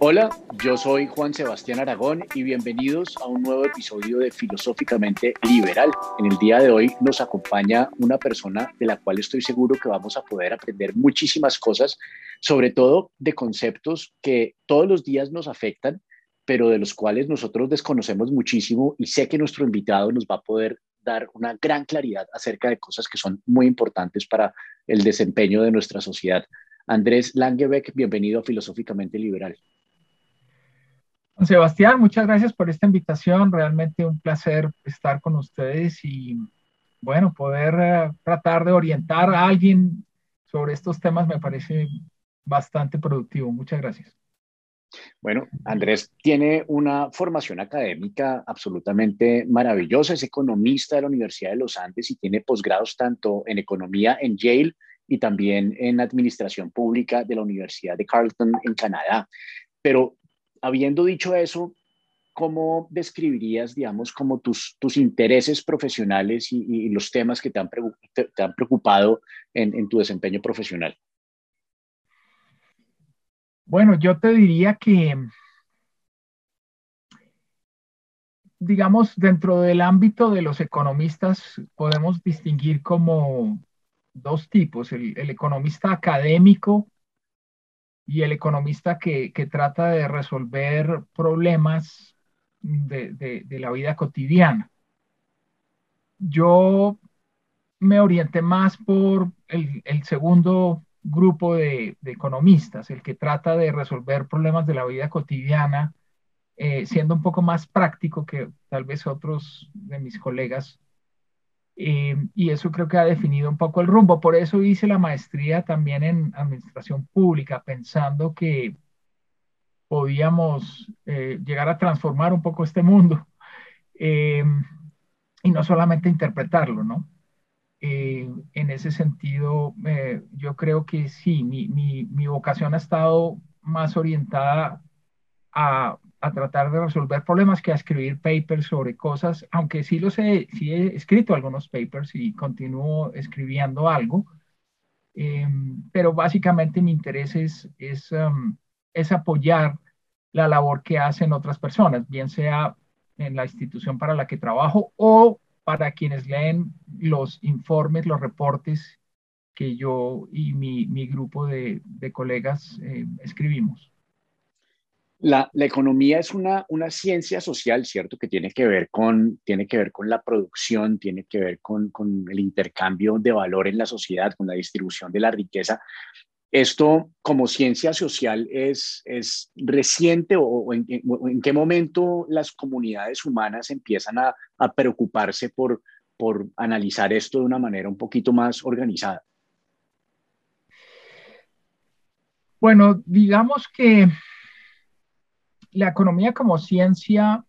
Hola, yo soy Juan Sebastián Aragón y bienvenidos a un nuevo episodio de Filosóficamente Liberal. En el día de hoy nos acompaña una persona de la cual estoy seguro que vamos a poder aprender muchísimas cosas, sobre todo de conceptos que todos los días nos afectan, pero de los cuales nosotros desconocemos muchísimo y sé que nuestro invitado nos va a poder dar una gran claridad acerca de cosas que son muy importantes para el desempeño de nuestra sociedad. Andrés Langebeck, bienvenido a Filosóficamente Liberal. Sebastián, muchas gracias por esta invitación. Realmente un placer estar con ustedes y, bueno, poder eh, tratar de orientar a alguien sobre estos temas me parece bastante productivo. Muchas gracias. Bueno, Andrés tiene una formación académica absolutamente maravillosa. Es economista de la Universidad de los Andes y tiene posgrados tanto en economía en Yale y también en administración pública de la Universidad de Carleton en Canadá. Pero habiendo dicho eso, ¿cómo describirías, digamos, como tus, tus intereses profesionales y, los temas que te han, preocupado en, tu desempeño profesional? Bueno, yo te diría que, digamos, dentro del ámbito de los economistas podemos distinguir como dos tipos, el economista académico y el economista que, trata de resolver problemas de, la vida cotidiana. Yo me orienté más por el, segundo grupo de, economistas, el que trata de resolver problemas de la vida cotidiana, eh, siendo un poco más práctico que tal vez otros de mis colegas eh, y eso creo que ha definido un poco el rumbo. Por eso hice la maestría también en administración pública, pensando que podíamos eh, llegar a transformar un poco este mundo eh, y no solamente interpretarlo, ¿no? en ese sentido, yo creo que sí, mi, mi, mi vocación ha estado más orientada a a tratar de resolver problemas que a escribir papers sobre cosas, aunque sí los he, sí he escrito algunos papers y continúo escribiendo algo, em, pero básicamente mi interés es, em, es apoyar la labor que hacen otras personas, bien sea en la institución para la que trabajo o para quienes leen los informes, los reportes que yo y mi, mi grupo de, colegas eh, escribimos. La, economía es una, ciencia social, ¿cierto? Que tiene que ver con, la producción, tiene que ver con, el intercambio de valor en la sociedad, con la distribución de la riqueza. ¿Esto como ciencia social es, reciente o, en, qué momento las comunidades humanas empiezan a, preocuparse por analizar esto de una manera un poquito más organizada? Bueno, digamos que la economía como ciencia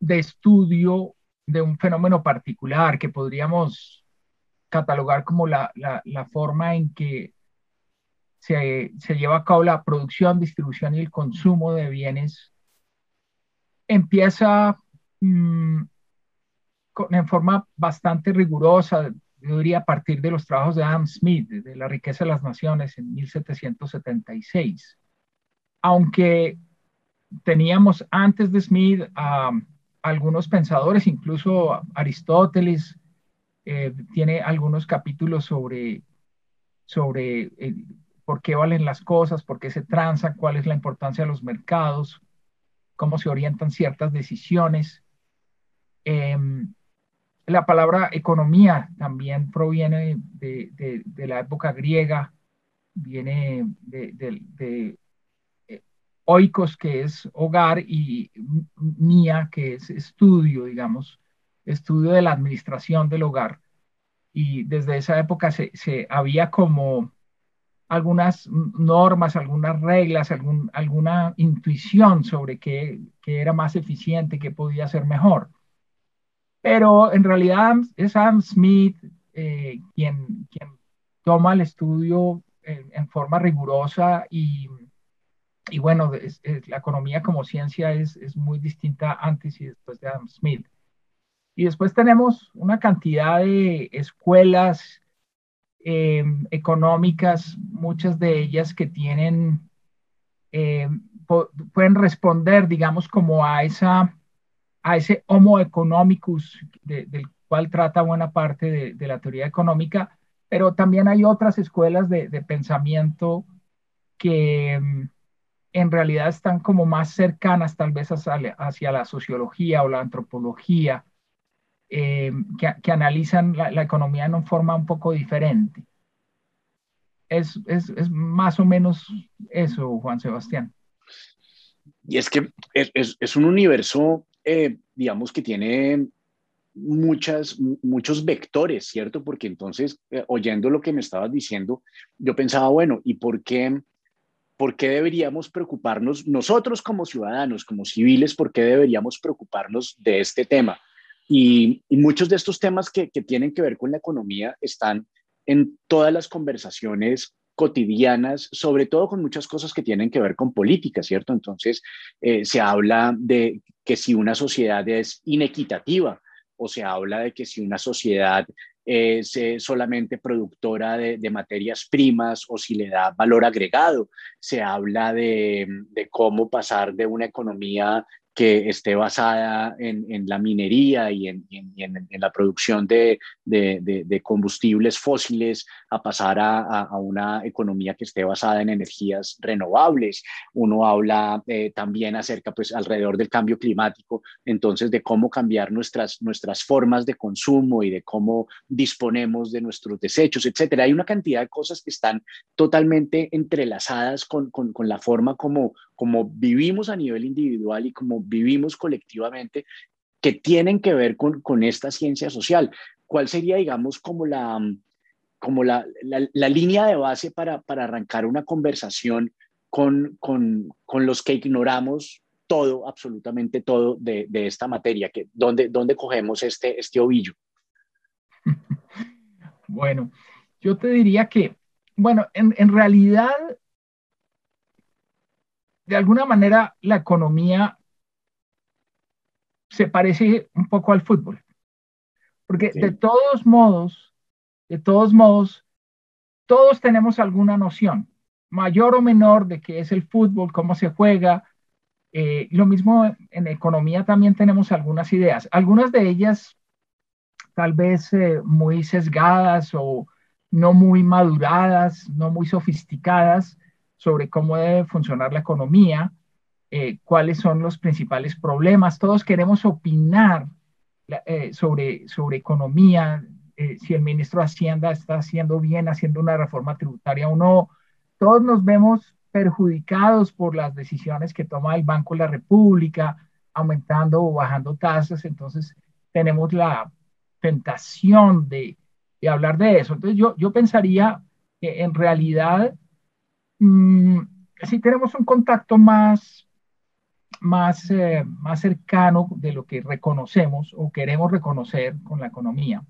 de estudio de un fenómeno particular que podríamos catalogar como la, forma en que se, lleva a cabo la producción, distribución y el consumo de bienes, empieza mm, en forma bastante rigurosa, yo diría a partir de los trabajos de Adam Smith, de La riqueza de las naciones en 1776. Aunque teníamos antes de Smith a algunos pensadores, incluso Aristóteles eh, tiene algunos capítulos sobre, sobre eh, por qué valen las cosas, por qué se transan, cuál es la importancia de los mercados, cómo se orientan ciertas decisiones. Em, la palabra economía también proviene de, de la época griega, viene de, oikos, que es hogar, y mía, que es estudio, digamos, estudio de la administración del hogar. Y desde esa época se, había como algunas normas, algunas reglas, algún, alguna intuición sobre qué, era más eficiente, qué podía ser mejor. Pero en realidad es Adam Smith eh, quien, quien toma el estudio en forma rigurosa y y bueno, la economía como ciencia es, muy distinta antes y después de Adam Smith. Y después tenemos una cantidad de escuelas em, económicas, muchas de ellas que tienen eh, pueden responder, digamos, como a, esa, a ese homo economicus del cual trata buena parte de, la teoría económica, pero también hay otras escuelas de, pensamiento que mm, en realidad están como más cercanas tal vez hacia, la sociología o la antropología, eh, que, analizan la, economía en una forma un poco diferente. Es, es, es, más o menos eso, Juan Sebastián. Y es que es, es un universo, eh, digamos, que tiene muchas, muchos vectores, ¿cierto? Porque entonces, eh, oyendo lo que me estabas diciendo, yo pensaba, bueno, ¿y por qué, por qué deberíamos preocuparnos nosotros como ciudadanos, como civiles, por qué deberíamos preocuparnos de este tema? Y, muchos de estos temas que, que tienen que ver con la economía están en todas las conversaciones cotidianas, sobre todo con muchas cosas que tienen que ver con política, ¿cierto? Entonces, eh, se habla de que si una sociedad es inequitativa o se habla de que si una sociedad es eh, solamente productora de, materias primas o si le da valor agregado, se habla de, de cómo pasar de una economía que esté basada en, la minería y en, la producción de, combustibles fósiles a pasar a, una economía que esté basada en energías renovables. Uno habla eh, también acerca, pues, alrededor del cambio climático, entonces, de cómo cambiar nuestras, nuestras formas de consumo y de cómo disponemos de nuestros desechos, etcétera. Hay una cantidad de cosas que están totalmente entrelazadas con, con la forma como, como vivimos a nivel individual y como vivimos colectivamente, que tienen que ver con, con esta ciencia social. ¿Cuál sería, digamos, como la, como la, la, línea de base para, para, arrancar una conversación con, con, con, los que ignoramos todo, absolutamente todo de, de esta materia? Que, ¿dónde, ¿Dónde cogemos este, este ovillo? Bueno, yo te diría que, bueno, en, en realidad de alguna manera la economía se parece un poco al fútbol. Porque de todos modos, de todos modos, todos tenemos alguna noción, mayor o menor, de qué es el fútbol, cómo se juega. Eh, lo mismo en economía también tenemos algunas ideas, algunas de ellas tal vez eh, muy sesgadas o no muy maduradas, no muy sofisticadas, sobre cómo debe funcionar la economía, eh, cuáles son los principales problemas. Todos queremos opinar eh, sobre, sobre economía, eh, si el ministro de Hacienda está haciendo bien, haciendo una reforma tributaria o no. Todos nos vemos perjudicados por las decisiones que toma el Banco de la República, aumentando o bajando tasas. Entonces, tenemos la tentación de, de hablar de eso. Entonces, yo, yo pensaría que en realidad Mm, si tenemos un contacto más, más, eh, más cercano de lo que reconocemos o queremos reconocer con la economía.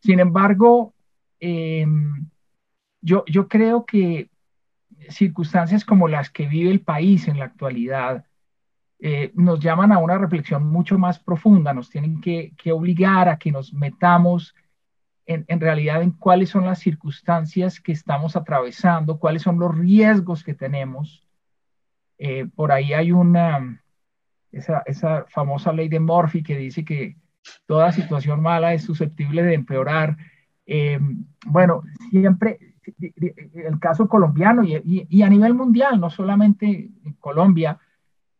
Sin embargo, em, yo, yo creo que circunstancias como las que vive el país en la actualidad eh, nos llaman a una reflexión mucho más profunda, nos tienen que, que obligar a que nos metamos en, realidad en cuáles son las circunstancias que estamos atravesando, cuáles son los riesgos que tenemos. Eh, por ahí hay una, esa, esa, famosa ley de Murphy que dice que toda situación mala es susceptible de empeorar. Eh, bueno, siempre, el caso colombiano y, y, a nivel mundial, no solamente en Colombia,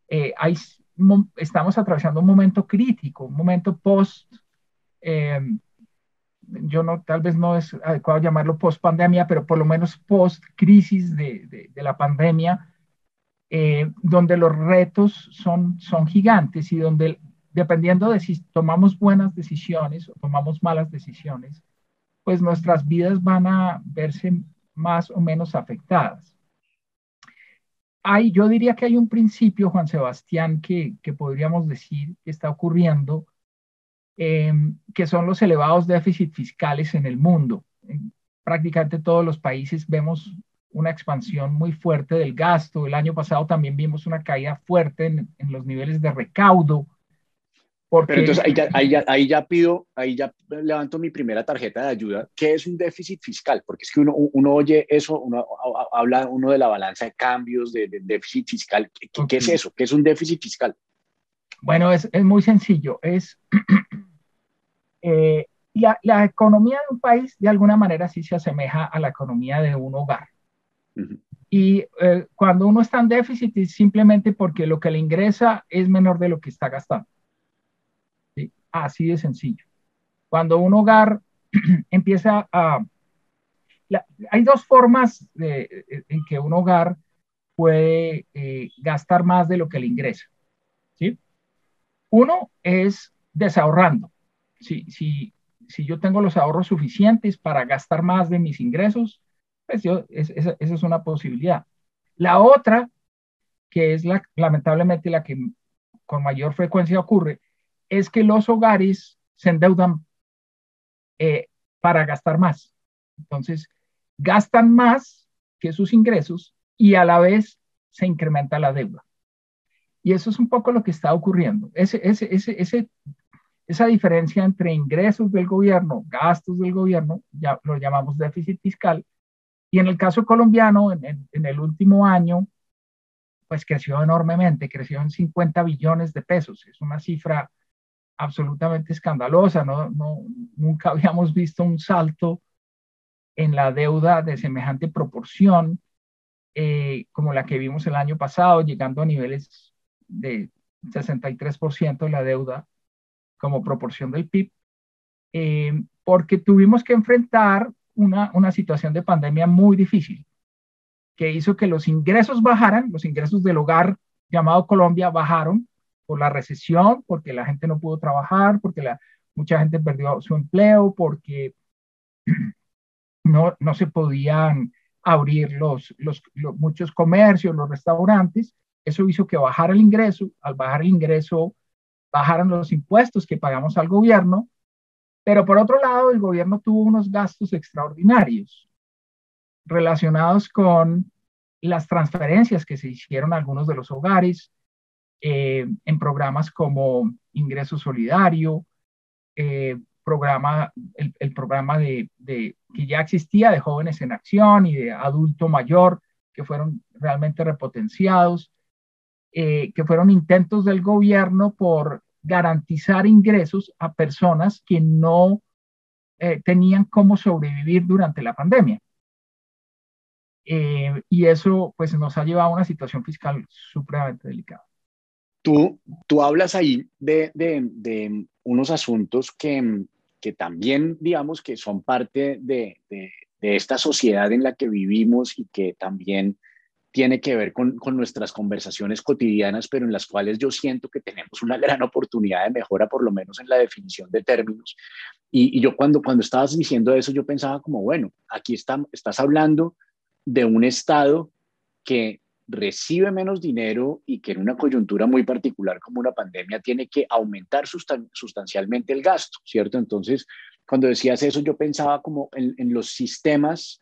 eh, hay, estamos atravesando un momento crítico, un momento post yo no, tal vez no es adecuado llamarlo post pandemia, pero por lo menos post crisis de, de, la pandemia, eh, donde los retos son, son gigantes y donde dependiendo de si tomamos buenas decisiones o tomamos malas decisiones, pues nuestras vidas van a verse más o menos afectadas. Hay, yo diría que hay un principio, Juan Sebastián, que, que podríamos decir que está ocurriendo Em, que son los elevados déficits fiscales en el mundo. En prácticamente todos los países vemos una expansión muy fuerte del gasto. El año pasado también vimos una caída fuerte en, los niveles de recaudo. Pero entonces ahí ya, ahí, ya, pido, ahí ya levanto mi primera tarjeta de ayuda. ¿Qué es un déficit fiscal? Porque es que uno, uno oye eso, uno habla uno de la balanza de cambios, de, déficit fiscal. ¿Qué, es eso? ¿Qué es un déficit fiscal? Bueno, es, es muy sencillo. Es eh, la, la, economía de un país de alguna manera sí se asemeja a la economía de un hogar. Y eh, cuando uno está en déficit es simplemente porque lo que le ingresa es menor de lo que está gastando. Así de sencillo. Cuando un hogar empieza a... hay dos formas de, en que un hogar puede eh, gastar más de lo que le ingresa. Uno es desahorrando. Si, yo tengo los ahorros suficientes para gastar más de mis ingresos, pues yo, esa es una posibilidad. La otra, que es la, lamentablemente la que con mayor frecuencia ocurre, es que los hogares se endeudan eh, para gastar más. Entonces, gastan más que sus ingresos y a la vez se incrementa la deuda. Y eso es un poco lo que está ocurriendo. Ese, ese, ese, esa diferencia entre ingresos del gobierno, gastos del gobierno, ya lo llamamos déficit fiscal. Y en el caso colombiano, en, en el último año, pues creció enormemente, creció en 50 billones de pesos. Es una cifra absolutamente escandalosa, no, no, nunca habíamos visto un salto en la deuda de semejante proporción eh, como la que vimos el año pasado, llegando a niveles de 63% de la deuda como proporción del PIB, eh, porque tuvimos que enfrentar una, una situación de pandemia muy difícil, que hizo que los ingresos bajaran, los ingresos del hogar llamado Colombia bajaron, por la recesión, porque la gente no pudo trabajar, porque la, mucha gente perdió su empleo, porque no, no se podían abrir los, los, muchos comercios, los restaurantes. Eso hizo que bajara el ingreso. Al bajar el ingreso, bajaron los impuestos que pagamos al gobierno. Pero por otro lado, el gobierno tuvo unos gastos extraordinarios relacionados con las transferencias que se hicieron a algunos de los hogares, eh, en programas como Ingreso Solidario, eh, el, programa de, que ya existía de jóvenes en acción y de adulto mayor, que fueron realmente repotenciados, eh, que fueron intentos del gobierno por garantizar ingresos a personas que no tenían cómo sobrevivir durante la pandemia. y eso pues nos ha llevado a una situación fiscal supremamente delicada. Tú, tú hablas ahí de, de, unos asuntos que, que, también, digamos, que son parte de, de, esta sociedad en la que vivimos y que también tiene que ver con, con, nuestras conversaciones cotidianas, pero en las cuales yo siento que tenemos una gran oportunidad de mejora, por lo menos en la definición de términos. Y, y yo cuando, cuando estabas diciendo eso, yo pensaba como, bueno, aquí está, estás hablando de un Estado que recibe menos dinero y que en una coyuntura muy particular como una pandemia tiene que aumentar sustancialmente el gasto, ¿cierto? Entonces, cuando decías eso, yo pensaba como en, los sistemas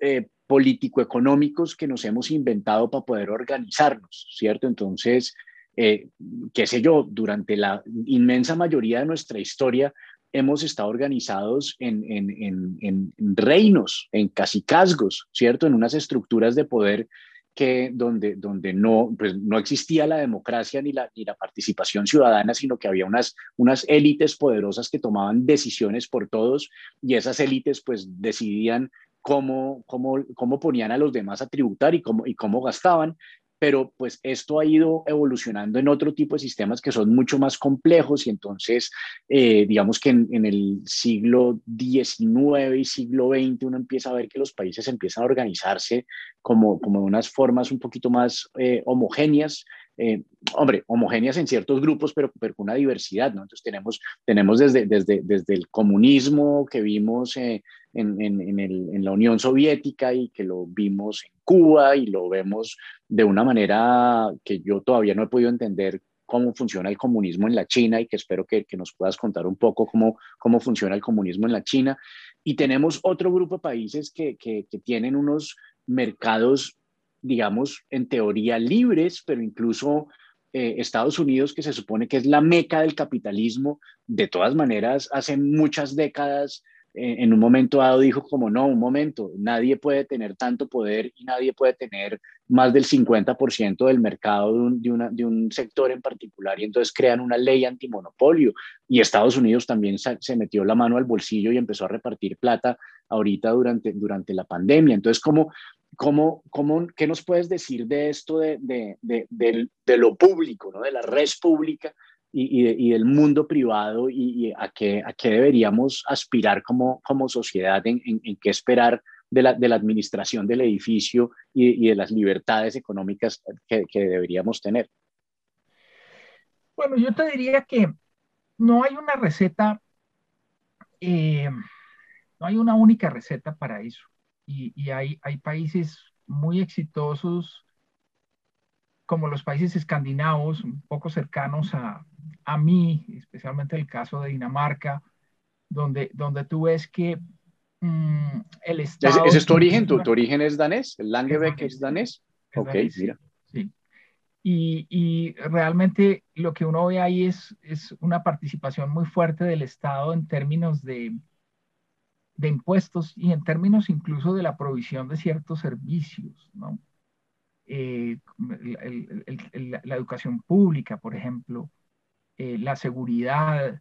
eh, político-económicos que nos hemos inventado para poder organizarnos, ¿cierto? Entonces, eh, qué sé yo, durante la inmensa mayoría de nuestra historia hemos estado organizados en, en, en, en reinos, en casicazgos, ¿cierto? En unas estructuras de poder que donde, donde no, pues no existía la democracia ni la, ni la participación ciudadana, sino que había unas, unas élites poderosas que tomaban decisiones por todos y esas élites pues decidían cómo, cómo, cómo ponían a los demás a tributar y cómo, y cómo gastaban pero pues esto ha ido evolucionando en otro tipo de sistemas que son mucho más complejos y entonces eh, digamos que en, el siglo XIX y siglo XX uno empieza a ver que los países empiezan a organizarse como, como unas formas un poquito más eh, homogéneas eh, hombre, homogéneas en ciertos grupos, pero, pero, con una diversidad, ¿no? Entonces tenemos, tenemos desde, desde, desde el comunismo que vimos eh, en, en, el, en, la Unión Soviética y que lo vimos en Cuba y lo vemos de una manera que yo todavía no he podido entender cómo funciona el comunismo en la China y que espero que, que, nos puedas contar un poco cómo, cómo funciona el comunismo en la China. Y tenemos otro grupo de países que, que, que tienen unos mercados digamos, en teoría libres, pero incluso eh, Estados Unidos, que se supone que es la meca del capitalismo, de todas maneras, hace muchas décadas, eh, en un momento dado dijo como, no, un momento, nadie puede tener tanto poder y nadie puede tener más del 50% del mercado de un, de, un, sector en particular y entonces crean una ley antimonopolio. Y Estados Unidos también se, metió la mano al bolsillo y empezó a repartir plata ahorita durante, durante la pandemia. Entonces, ¿cómo, ¿Cómo, cómo, ¿Qué nos puedes decir de esto de, de, de, de lo público, ¿no? de la red pública y, y, del mundo privado y, a, qué, a qué deberíamos aspirar como, como sociedad, en, en, qué esperar de la, de la, administración del edificio y, de las libertades económicas que, que, deberíamos tener? Bueno, yo te diría que no hay una receta, eh, no hay una única receta para eso y, hay, hay países muy exitosos como los países escandinavos, un poco cercanos a, a mí, especialmente el caso de Dinamarca, donde, donde tú ves que mm, el Estado... ¿Ese, es tu origen? ¿Tu, origen es danés? ¿El Langebeck es danés? ok, mira. Sí. Y, y, realmente lo que uno ve ahí es, es una participación muy fuerte del Estado en términos de, de impuestos y en términos incluso de la provisión de ciertos servicios, ¿no? Eh, la educación pública, por ejemplo, eh, la seguridad,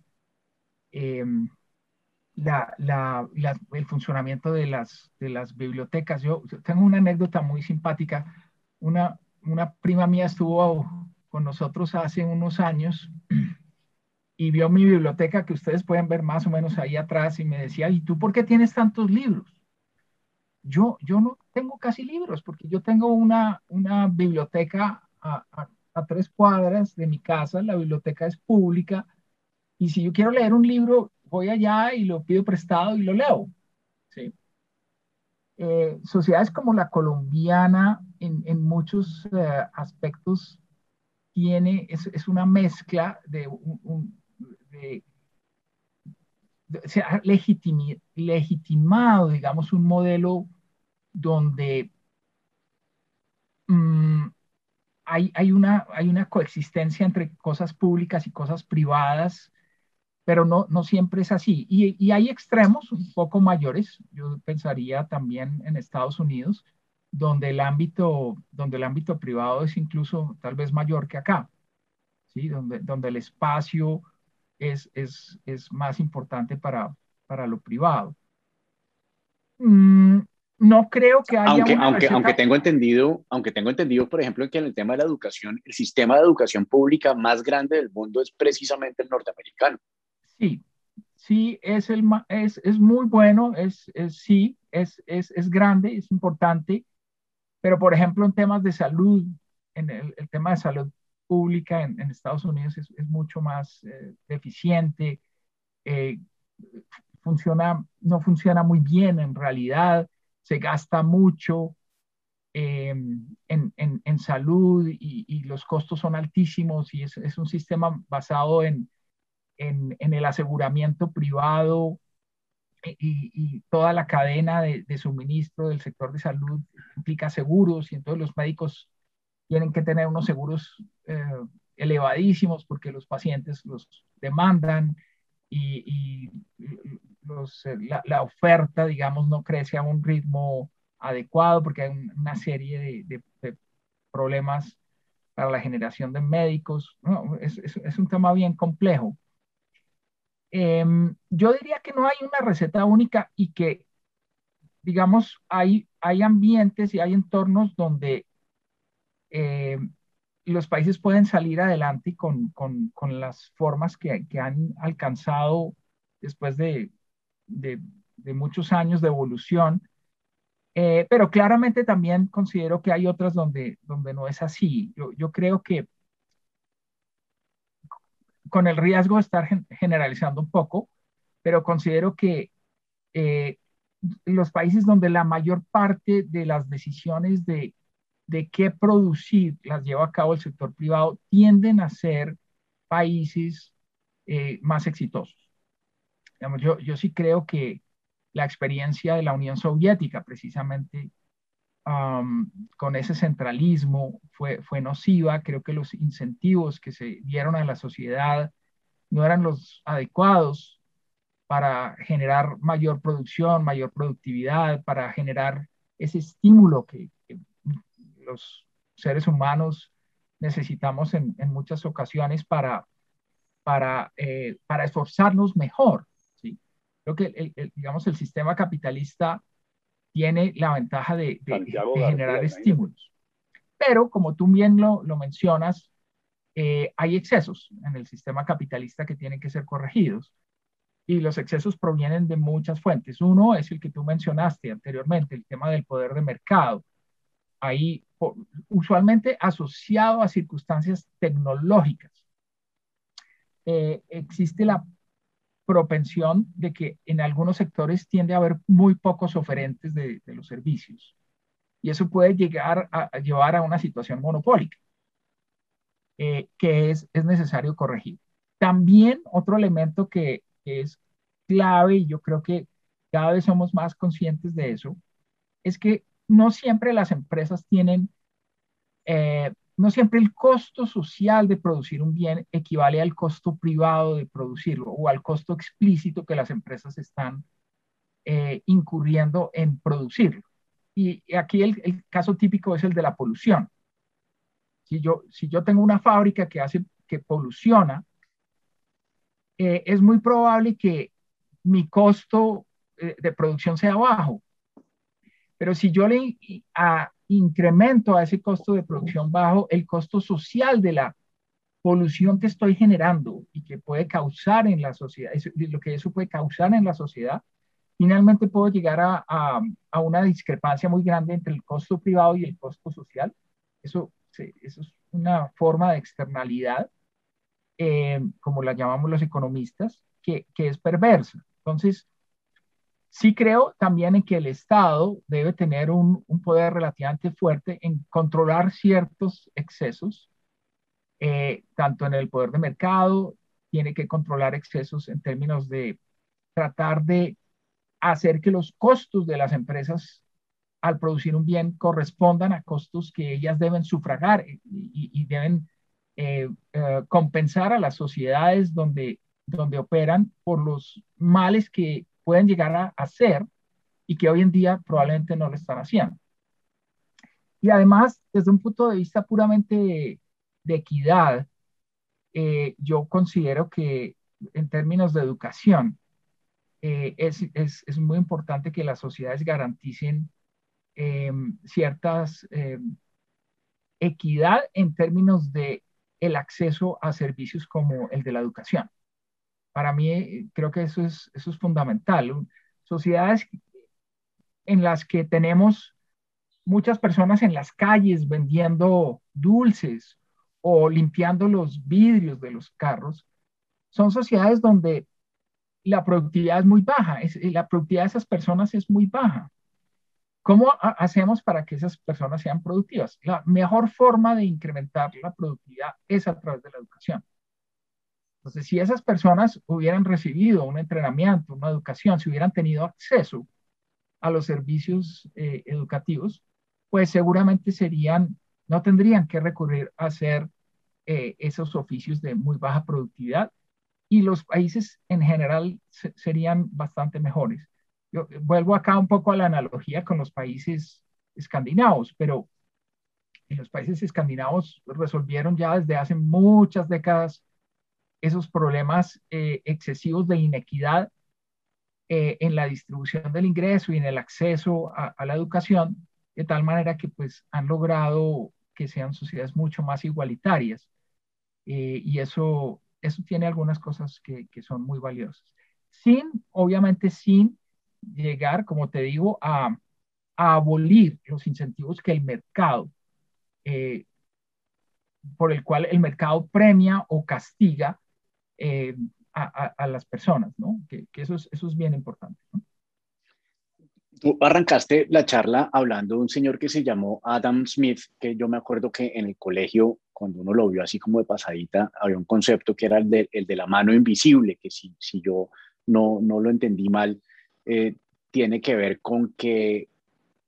em, el funcionamiento de las, de las bibliotecas. Yo tengo una anécdota muy simpática. Una, una prima mía estuvo con nosotros hace unos años y vio mi biblioteca que ustedes pueden ver más o menos ahí atrás y me decía, ¿y tú por qué tienes tantos libros? Yo, yo no tengo casi libros porque yo tengo una, una biblioteca a, a, tres cuadras de mi casa, la biblioteca es pública y si yo quiero leer un libro, voy allá y lo pido prestado y lo leo. ¿sí? Eh, sociedades como la colombiana en, en muchos eh, aspectos tiene, es, es, una mezcla de un, se ha legitimado, digamos, un modelo donde mm, hay, hay, una, hay una coexistencia entre cosas públicas y cosas privadas, pero no, no siempre es así. Y, y, hay extremos un poco mayores, yo pensaría también en Estados Unidos, donde el ámbito, donde el ámbito privado es incluso tal vez mayor que acá, ¿sí? donde, donde el espacio es, es, es más importante para, para lo privado. Mm, no creo que haya aunque, aunque, aunque tengo entendido, aunque tengo entendido, por ejemplo, que en el tema de la educación, el sistema de educación pública más grande del mundo es precisamente el norteamericano. Sí, sí, es, el, es, es muy bueno, es, es sí, es, es, es, grande, es importante, pero por ejemplo en temas de salud, en el, el tema de salud pública en, Estados Unidos es, mucho más eh, eh, funciona, no funciona muy bien en realidad, se gasta mucho em, en, salud y, los costos son altísimos y es, un sistema basado en, el aseguramiento privado y, toda la cadena de, de, suministro del sector de salud implica seguros y entonces los médicos tienen que tener unos seguros eh, elevadísimos porque los pacientes los demandan y, eh, la, oferta, digamos, no crece a un ritmo adecuado porque hay una serie de, problemas para la generación de médicos. es, un tema bien complejo. Em, yo diría que no hay una receta única y que, digamos, hay, hay ambientes y hay entornos donde eh, los países pueden salir adelante con, con, con las formas que, han alcanzado después de, de, muchos años de evolución. Eh, pero claramente también considero que hay otras donde, donde no es así. Yo, yo creo que con el riesgo de estar generalizando un poco, pero considero que eh, los países donde la mayor parte de las decisiones de de qué producir las lleva a cabo el sector privado tienden a ser países eh, más exitosos. yo, yo sí creo que la experiencia de la Unión Soviética precisamente con ese centralismo fue, fue nociva. Creo que los incentivos que se dieron a la sociedad no eran los adecuados para generar mayor producción, mayor productividad, para generar ese estímulo que, los seres humanos necesitamos en, muchas ocasiones para, para, eh, para esforzarnos mejor. ¿sí? Creo que el, digamos, el sistema capitalista tiene la ventaja de, generar estímulos. Pero como tú bien lo, lo mencionas, eh, hay excesos en el sistema capitalista que tienen que ser corregidos. Y los excesos provienen de muchas fuentes. Uno es el que tú mencionaste anteriormente, el tema del poder de mercado. Ahí, usualmente asociado a circunstancias tecnológicas. Eh, existe la propensión de que en algunos sectores tiende a haber muy pocos oferentes de, los servicios. Y eso puede llegar a, llevar a una situación monopólica, eh, que es, es necesario corregir. También otro elemento que, es clave, y yo creo que cada vez somos más conscientes de eso, es que no siempre las empresas tienen eh, no siempre el costo social de producir un bien equivale al costo privado de producirlo o al costo explícito que las empresas están eh, incurriendo en producirlo. Y aquí el, caso típico es el de la polución. Si yo, si yo tengo una fábrica que hace que poluciona, eh, es muy probable que mi costo de producción sea bajo. Pero si yo le a, incremento a ese costo de producción bajo el costo social de la polución que estoy generando y que puede causar en la sociedad, lo que eso puede causar en la sociedad, finalmente puedo llegar a, a, una discrepancia muy grande entre el costo privado y el costo social. Eso, eso es una forma de externalidad, eh, como la llamamos los economistas, que, que es perversa. Entonces, Sí creo también en que el Estado debe tener un, poder relativamente fuerte en controlar ciertos excesos, eh, tanto en el poder de mercado, tiene que controlar excesos en términos de tratar de hacer que los costos de las empresas al producir un bien correspondan a costos que ellas deben sufragar y, deben eh, eh, compensar a las sociedades donde, donde operan por los males que pueden llegar a hacer y que hoy en día probablemente no lo están haciendo. Y además, desde un punto de vista puramente de, equidad, eh, yo considero que en términos de educación, eh, es, es, es, muy importante que las sociedades garanticen em, ciertas em, equidad en términos de el acceso a servicios como el de la educación. Para mí creo que eso es, eso es fundamental. Sociedades en las que tenemos muchas personas en las calles vendiendo dulces o limpiando los vidrios de los carros, son sociedades donde la productividad es muy baja, es, la productividad de esas personas es muy baja. ¿Cómo hacemos para que esas personas sean productivas? La mejor forma de incrementar la productividad es a través de la educación. Entonces, si esas personas hubieran recibido un entrenamiento, una educación, si hubieran tenido acceso a los servicios eh, educativos, pues seguramente serían, no tendrían que recurrir a hacer eh, esos oficios de muy baja productividad y los países en general serían bastante mejores. Yo vuelvo acá un poco a la analogía con los países escandinavos, pero en los países escandinavos resolvieron ya desde hace muchas décadas esos problemas eh, excesivos de inequidad eh, en la distribución del ingreso y en el acceso a, la educación, de tal manera que pues han logrado que sean sociedades mucho más igualitarias. Eh, y eso, eso tiene algunas cosas que, que, son muy valiosas. Sin, obviamente, sin llegar, como te digo, a, a abolir los incentivos que el mercado, por el cual el mercado premia o castiga eh, a, las personas, ¿no? Que, eso, es, eso es bien importante. Tú arrancaste la charla hablando de un señor que se llamó Adam Smith, que yo me acuerdo que en el colegio, cuando uno lo vio así como de pasadita, había un concepto que era el de, de la mano invisible, que si, si yo no, no lo entendí mal, eh, tiene que ver con que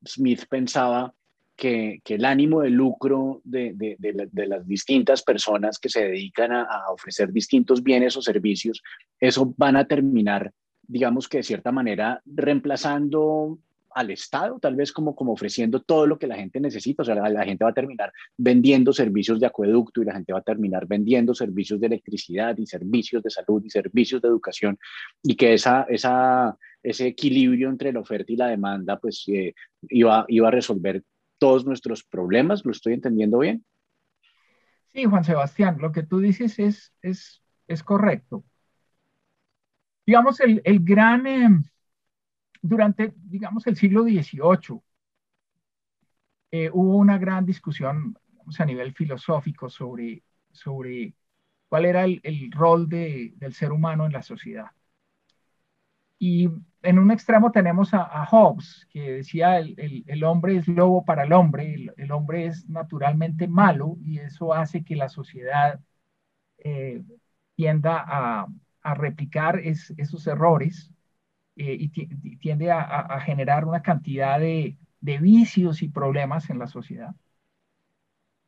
Smith pensaba que, el ánimo de lucro de, las distintas personas que se dedican a, a, ofrecer distintos bienes o servicios, eso van a terminar, digamos que de cierta manera, reemplazando al Estado, tal vez como, como ofreciendo todo lo que la gente necesita. O sea, la, gente va a terminar vendiendo servicios de acueducto y la gente va a terminar vendiendo servicios de electricidad y servicios de salud y servicios de educación y que esa, esa, ese equilibrio entre la oferta y la demanda pues eh, iba, iba a resolver todos nuestros problemas. ¿Lo estoy entendiendo bien? Sí, Juan Sebastián, lo que tú dices es, es, es correcto. Digamos, el, el gran... Em, durante, digamos, el siglo XVIII, eh, hubo una gran discusión a nivel filosófico sobre, sobre cuál era el, rol del ser humano en la sociedad. Y en un extremo tenemos a, Hobbes, que decía el, el, hombre es lobo para el hombre, el, hombre es naturalmente malo y eso hace que la sociedad eh, tienda a, a replicar esos errores eh, y tiende a, generar una cantidad de, vicios y problemas en la sociedad.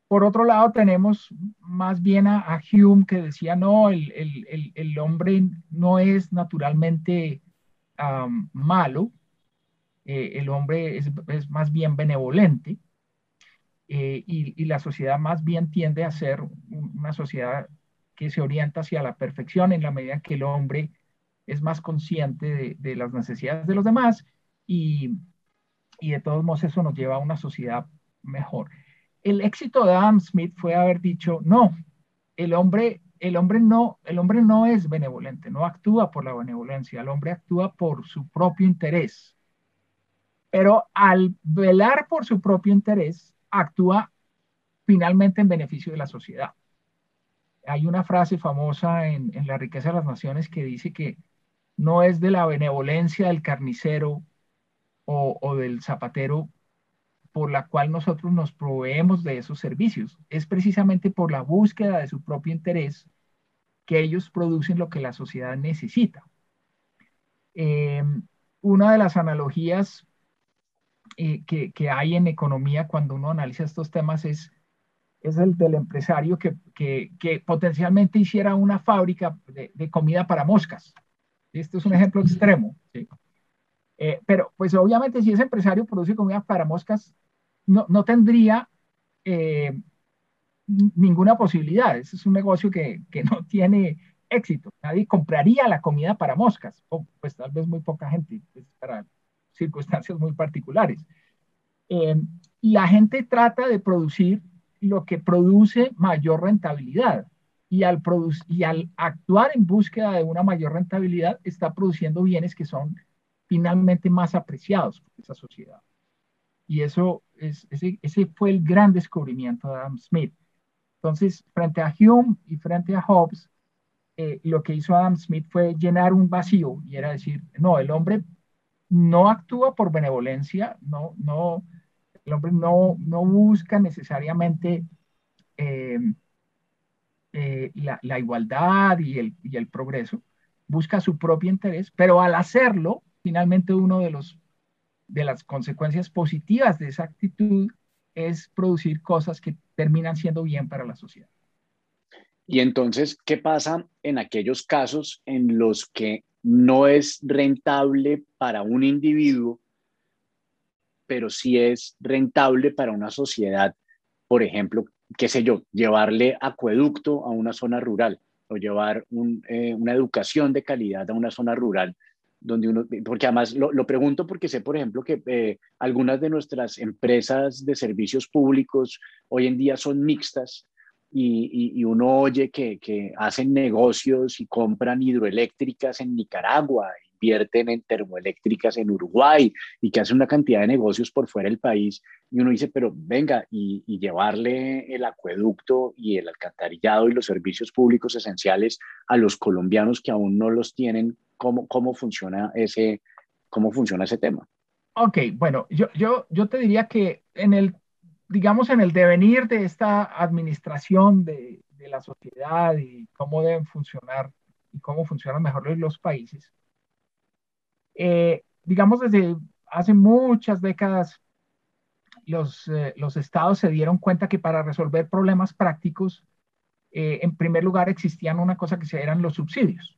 Por otro lado, tenemos más bien a, Hume que decía, no, el, hombre no es naturalmente malo, eh, el hombre es, más bien benevolente eh, y, y, la sociedad más bien tiende a ser una sociedad que se orienta hacia la perfección en la medida que el hombre es más consciente de, las necesidades de los demás y, de todos modos eso nos lleva a una sociedad mejor. El éxito de Adam Smith fue haber dicho, no, el hombre, el hombre no, el hombre no es benevolente, no actúa por la benevolencia, el hombre actúa por su propio interés. Pero al velar por su propio interés, actúa finalmente en beneficio de la sociedad. Hay una frase famosa en, La riqueza de las naciones que dice que no es de la benevolencia del carnicero o, del zapatero por la cual nosotros nos proveemos de esos servicios. Es precisamente por la búsqueda de su propio interés que ellos producen lo que la sociedad necesita. Eh, una de las analogías eh, que, hay en economía cuando uno analiza estos temas es, es el del empresario que, potencialmente hiciera una fábrica de comida para moscas. Este es un ejemplo extremo. Eh, pero pues obviamente si ese empresario produce comida para moscas, no, no tendría eh, ninguna posibilidad. Ese es un negocio que, que, no tiene éxito. Nadie compraría la comida para moscas, o pues tal vez muy poca gente, pues, para circunstancias muy particulares. Eh, la gente trata de producir lo que produce mayor rentabilidad y al, y al actuar en búsqueda de una mayor rentabilidad, está produciendo bienes que son finalmente más apreciados por esa sociedad. Y eso es, ese, ese fue el gran descubrimiento de Adam Smith. Entonces, frente a Hume y frente a Hobbes, eh, lo que hizo Adam Smith fue llenar un vacío y era decir, no, el hombre no actúa por benevolencia, no, no, el hombre no, no busca necesariamente eh, eh, la, igualdad y el, y el progreso, busca su propio interés, pero al hacerlo, finalmente uno de los de las consecuencias positivas de esa actitud es producir cosas que terminan siendo bien para la sociedad. Y entonces, ¿qué pasa en aquellos casos en los que no es rentable para un individuo, pero sí es rentable para una sociedad? Por ejemplo, qué sé yo, llevarle acueducto a una zona rural o llevar eh, una educación de calidad a una zona rural donde uno, porque además lo, pregunto porque sé, por ejemplo, que eh, algunas de nuestras empresas de servicios públicos hoy en día son mixtas y, y, uno oye que, que, hacen negocios y compran hidroeléctricas en Nicaragua invierten en termoeléctricas en Uruguay y que hacen una cantidad de negocios por fuera del país. Y uno dice, pero venga, y, llevarle el acueducto y el alcantarillado y los servicios públicos esenciales a los colombianos que aún no los tienen, ¿cómo, cómo, funciona, ese, cómo funciona ese tema? Ok, bueno, yo, yo, yo te diría que en el, digamos, en el devenir de esta administración de, de la sociedad y cómo deben funcionar y cómo funcionan mejor los países, eh, digamos, desde hace muchas décadas, los, eh, los estados se dieron cuenta que para resolver problemas prácticos, eh, en primer lugar existían una cosa que se eran los subsidios.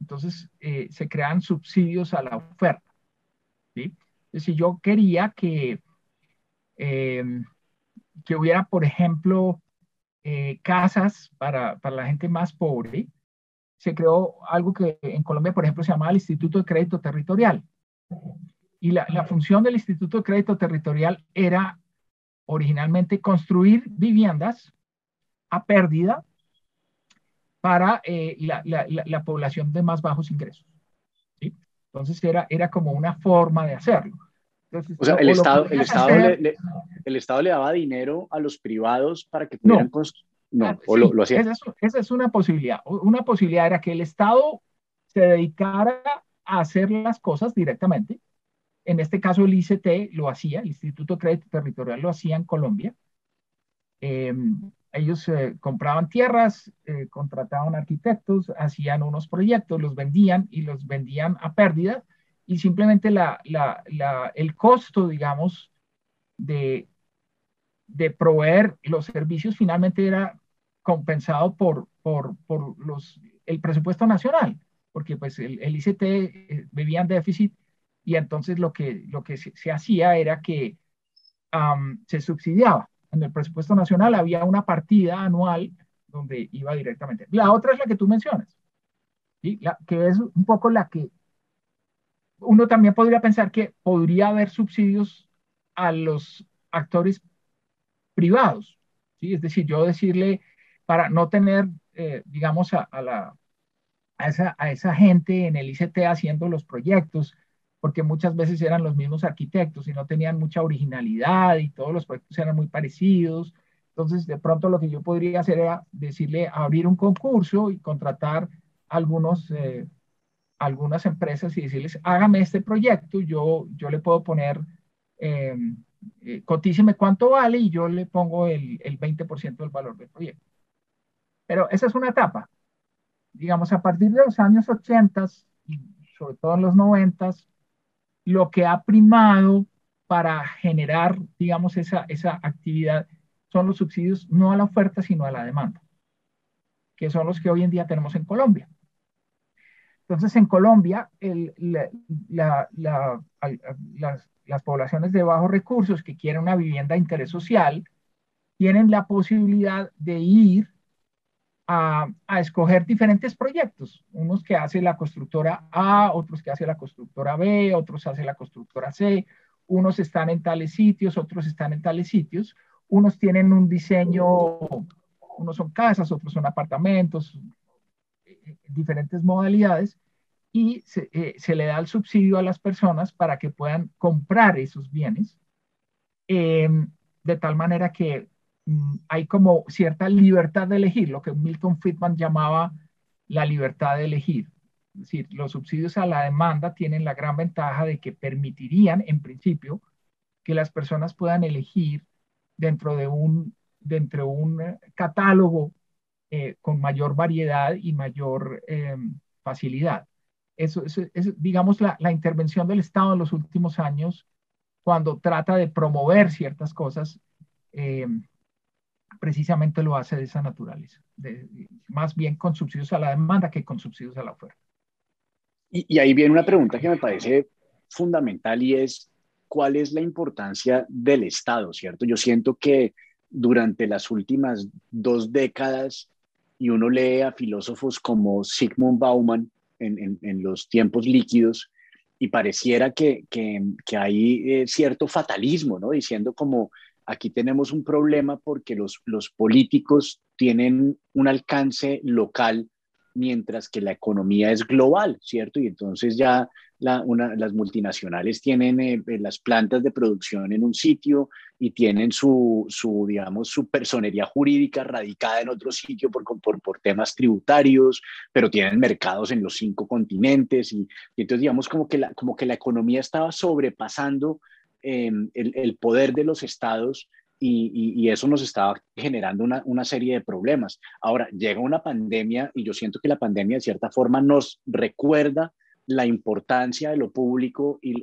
Entonces se crean subsidios a la oferta. Si yo quería que, que hubiera, por ejemplo, casas para, para la gente más pobre, se creó algo que en Colombia, por ejemplo, se llamaba el Instituto de Crédito Territorial. Y la, la, función del Instituto de Crédito Territorial era originalmente construir viviendas a pérdida para eh, la, la, la, población de más bajos ingresos. ¿sí? Entonces era, era como una forma de hacerlo. o sea, el, Estado, el, estado le, el Estado le daba dinero a los privados para que pudieran construir no, ah, o lo, hacía. Esa es, una posibilidad. Una posibilidad era que el Estado se dedicara a hacer las cosas directamente. En este caso, el ICT lo hacía, el Instituto de Crédito Territorial lo hacía en Colombia. Em, ellos eh, compraban tierras, eh, contrataban arquitectos, hacían unos proyectos, los vendían y los vendían a pérdida y simplemente la, la, la, el costo, digamos, de, de proveer los servicios finalmente era compensado por, por, por los, el presupuesto nacional, porque pues el, el ICT eh, vivía en déficit y entonces lo que, lo que se, hacía era que se subsidiaba. En el presupuesto nacional había una partida anual donde iba directamente. La otra es la que tú mencionas, ¿sí? la, que es un poco la que uno también podría pensar que podría haber subsidios a los actores privados, ¿sí? Es decir, yo decirle, para no tener, eh, digamos, a, la, a, esa, a esa gente en el ICT haciendo los proyectos, porque muchas veces eran los mismos arquitectos y no tenían mucha originalidad y todos los proyectos eran muy parecidos. Entonces, de pronto lo que yo podría hacer era decirle, abrir un concurso y contratar algunos, eh, algunas empresas y decirles, hágame este proyecto, yo, yo le puedo poner eh, eh, cotíceme cuánto vale y yo le pongo el, el 20% del valor del proyecto. Pero esa es una etapa. Digamos, a partir de los años 80 y sobre todo en los 90, lo que ha primado para generar, digamos, esa, esa actividad son los subsidios no a la oferta, sino a la demanda, que son los que hoy en día tenemos en Colombia. Entonces, en Colombia, las, las poblaciones de bajos recursos que quieren una vivienda de interés social tienen la posibilidad de ir a, escoger diferentes proyectos, unos que hace la constructora A, otros que hace la constructora B, otros hace la constructora C, unos están en tales sitios, otros están en tales sitios, unos tienen un diseño, unos son casas, otros son apartamentos, eh, eh, diferentes modalidades, y eh, se, le da el subsidio a las personas para que puedan comprar esos bienes, em, de tal manera que hay como cierta libertad de elegir, lo que Milton Friedman llamaba la libertad de elegir. Es decir, los subsidios a la demanda tienen la gran ventaja de que permitirían, en principio, que las personas puedan elegir dentro de un, dentro de un catálogo eh, con mayor variedad y mayor em, facilidad. Eso, es, digamos, la, intervención del Estado en los últimos años, cuando trata de promover ciertas cosas, eh, precisamente lo hace de esa naturaleza, más bien con subsidios a la demanda que con subsidios a la oferta. Y, ahí viene una pregunta que me parece fundamental y es, ¿cuál es la importancia del Estado, cierto? Yo siento que durante las últimas dos décadas, y uno lee a filósofos como Sigmund Bauman, en, los tiempos líquidos y pareciera que, hay eh, cierto fatalismo, ¿no? Diciendo como aquí tenemos un problema porque los, los políticos tienen un alcance local mientras que la economía es global, ¿cierto? Y entonces ya las multinacionales tienen eh, eh, las plantas de producción en un sitio y tienen su, su, digamos, su personería jurídica radicada en otro sitio por, por, por, temas tributarios, pero tienen mercados en los cinco continentes y, entonces digamos como que la, como que la economía estaba sobrepasando em, el, el, poder de los estados y, y, eso nos estaba generando una, una, serie de problemas. Ahora llega una pandemia y yo siento que la pandemia de cierta forma nos recuerda la importancia de lo público y,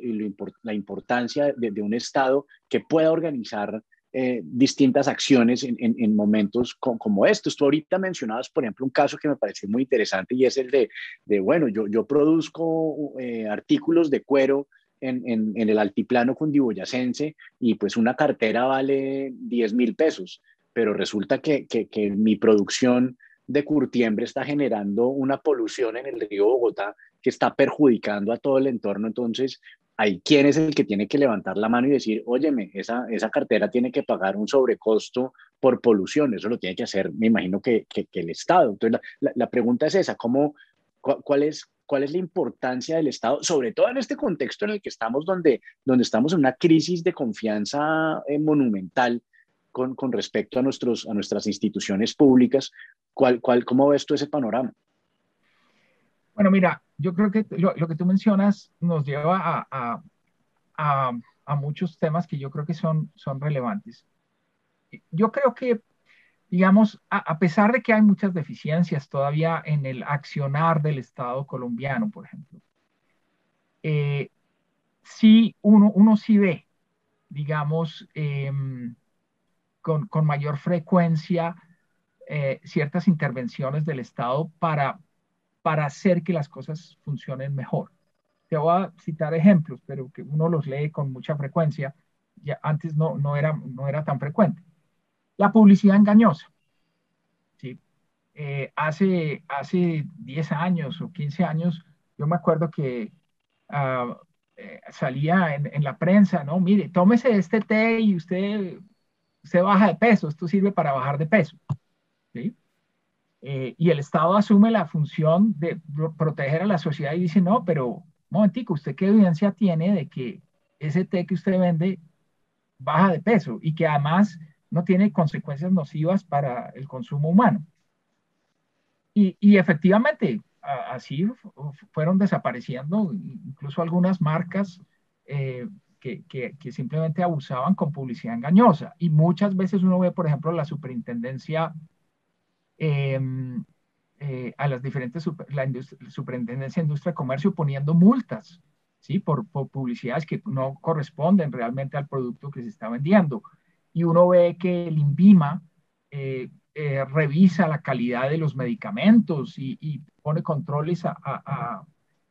la importancia de, un Estado que pueda organizar eh, distintas acciones en, momentos como estos. Tú ahorita mencionabas, por ejemplo, un caso que me pareció muy interesante y es el de, bueno, yo, yo produzco eh, artículos de cuero en, el altiplano cundiboyacense y pues una cartera vale 10 mil pesos, pero resulta que, que mi producción de curtiembre está generando una polución en el río Bogotá que está perjudicando a todo el entorno. Entonces, hay quién es el que tiene que levantar la mano y decir, óyeme, esa, esa cartera tiene que pagar un sobrecosto por polución. Eso lo tiene que hacer, me imagino que, que, el Estado. Entonces, la, la, pregunta es esa, ¿cómo, cuál, es, ¿cuál es la importancia del Estado, sobre todo en este contexto en el que estamos, donde, donde estamos en una crisis de confianza eh, monumental con, con, respecto a, nuestros, a nuestras instituciones públicas? ¿Cuál, cuál, ¿Cómo ves tú ese panorama? Bueno, mira, yo creo que lo, que tú mencionas nos lleva a, a, a, muchos temas que yo creo que son, son relevantes. Yo creo que, digamos, a, pesar de que hay muchas deficiencias todavía en el accionar del Estado colombiano, por ejemplo, eh, sí, uno, uno sí ve, digamos, em, con, con, mayor frecuencia eh, ciertas intervenciones del Estado para, para hacer que las cosas funcionen mejor. Te voy a citar ejemplos, pero que uno los lee con mucha frecuencia. Ya antes no, no, era, no era tan frecuente. La publicidad engañosa. ¿sí? Eh, hace, hace 10 años o 15 años, yo me acuerdo que ah, eh, salía en, en, la prensa, ¿no? Mire, tómese este té y usted, usted baja de peso, esto sirve para bajar de peso. ¿sí? Eh, y el Estado asume la función de proteger a la sociedad y dice, no, pero un momentico, ¿usted qué evidencia tiene de que ese té que usted vende baja de peso y que además no tiene consecuencias nocivas para el consumo humano? Y, efectivamente, así fueron desapareciendo incluso algunas marcas eh, que, simplemente abusaban con publicidad engañosa. Y muchas veces uno ve, por ejemplo, la superintendencia Em, eh, a las diferentes, la Superintendencia de Industria y Comercio poniendo multas, ¿sí? Por, publicidades que no corresponden realmente al producto que se está vendiendo. Y uno ve que el INVIMA eh, eh, revisa la calidad de los medicamentos y, pone controles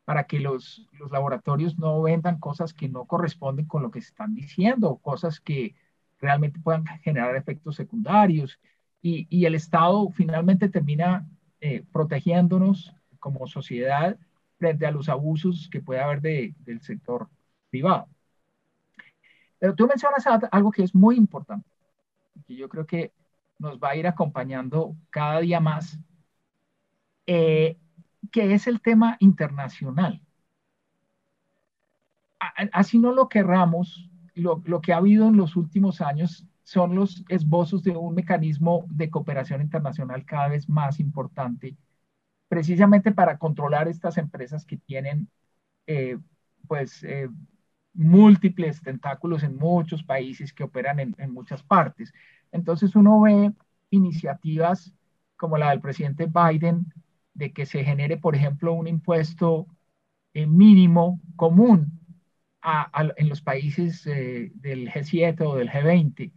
para que los, laboratorios no vendan cosas que no corresponden con lo que se están diciendo, cosas que realmente puedan generar efectos secundarios y, el Estado finalmente termina eh, protegiéndonos como sociedad frente a los abusos que puede haber de, del sector privado. Pero tú mencionas algo que es muy importante, que yo creo que nos va a ir acompañando cada día más, eh, que es el tema internacional. Así no lo querramos, lo, lo que ha habido en los últimos años son los esbozos de un mecanismo de cooperación internacional cada vez más importante, precisamente para controlar estas empresas que tienen eh, pues eh, múltiples tentáculos en muchos países que operan en, muchas partes. Entonces uno ve iniciativas como la del presidente Biden de que se genere, por ejemplo, un impuesto eh, mínimo común en los países del G7 o del G20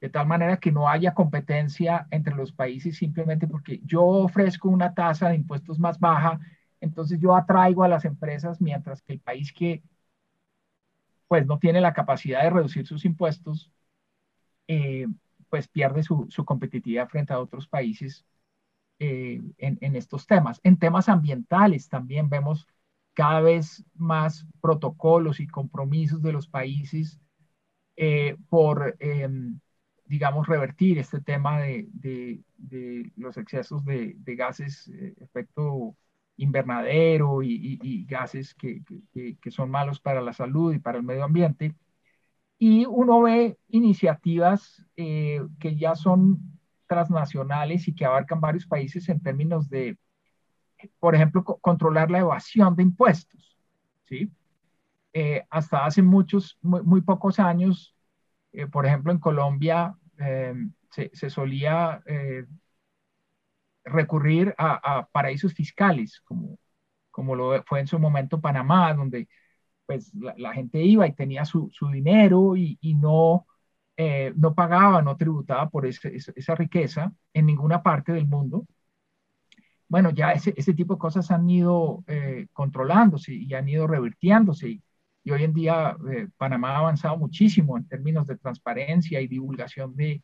de tal manera que no haya competencia entre los países simplemente porque yo ofrezco una tasa de impuestos más baja, entonces yo atraigo a las empresas mientras que el país que pues no tiene la capacidad de reducir sus impuestos, eh, pues pierde su, competitividad frente a otros países eh, en, estos temas. En temas ambientales también vemos cada vez más protocolos y compromisos de los países eh, por em, digamos, revertir este tema de, de, los excesos de, gases, eh, efecto invernadero y, gases que, que, son malos para la salud y para el medio ambiente. Y uno ve iniciativas eh, que ya son transnacionales y que abarcan varios países en términos de, por ejemplo, controlar la evasión de impuestos. ¿sí? Eh, hasta hace muchos, muy pocos años, eh, por ejemplo, en Colombia se, solía recurrir a, paraísos fiscales como, como lo fue en su momento Panamá, donde pues la, gente iba y tenía su, su dinero y, y no, eh, no pagaba, no tributaba por esa, esa riqueza en ninguna parte del mundo. Bueno, ya ese, ese tipo de cosas han ido eh, controlándose y han ido revirtiéndose. Y, y hoy en día eh, Panamá ha avanzado muchísimo en términos de transparencia y divulgación de,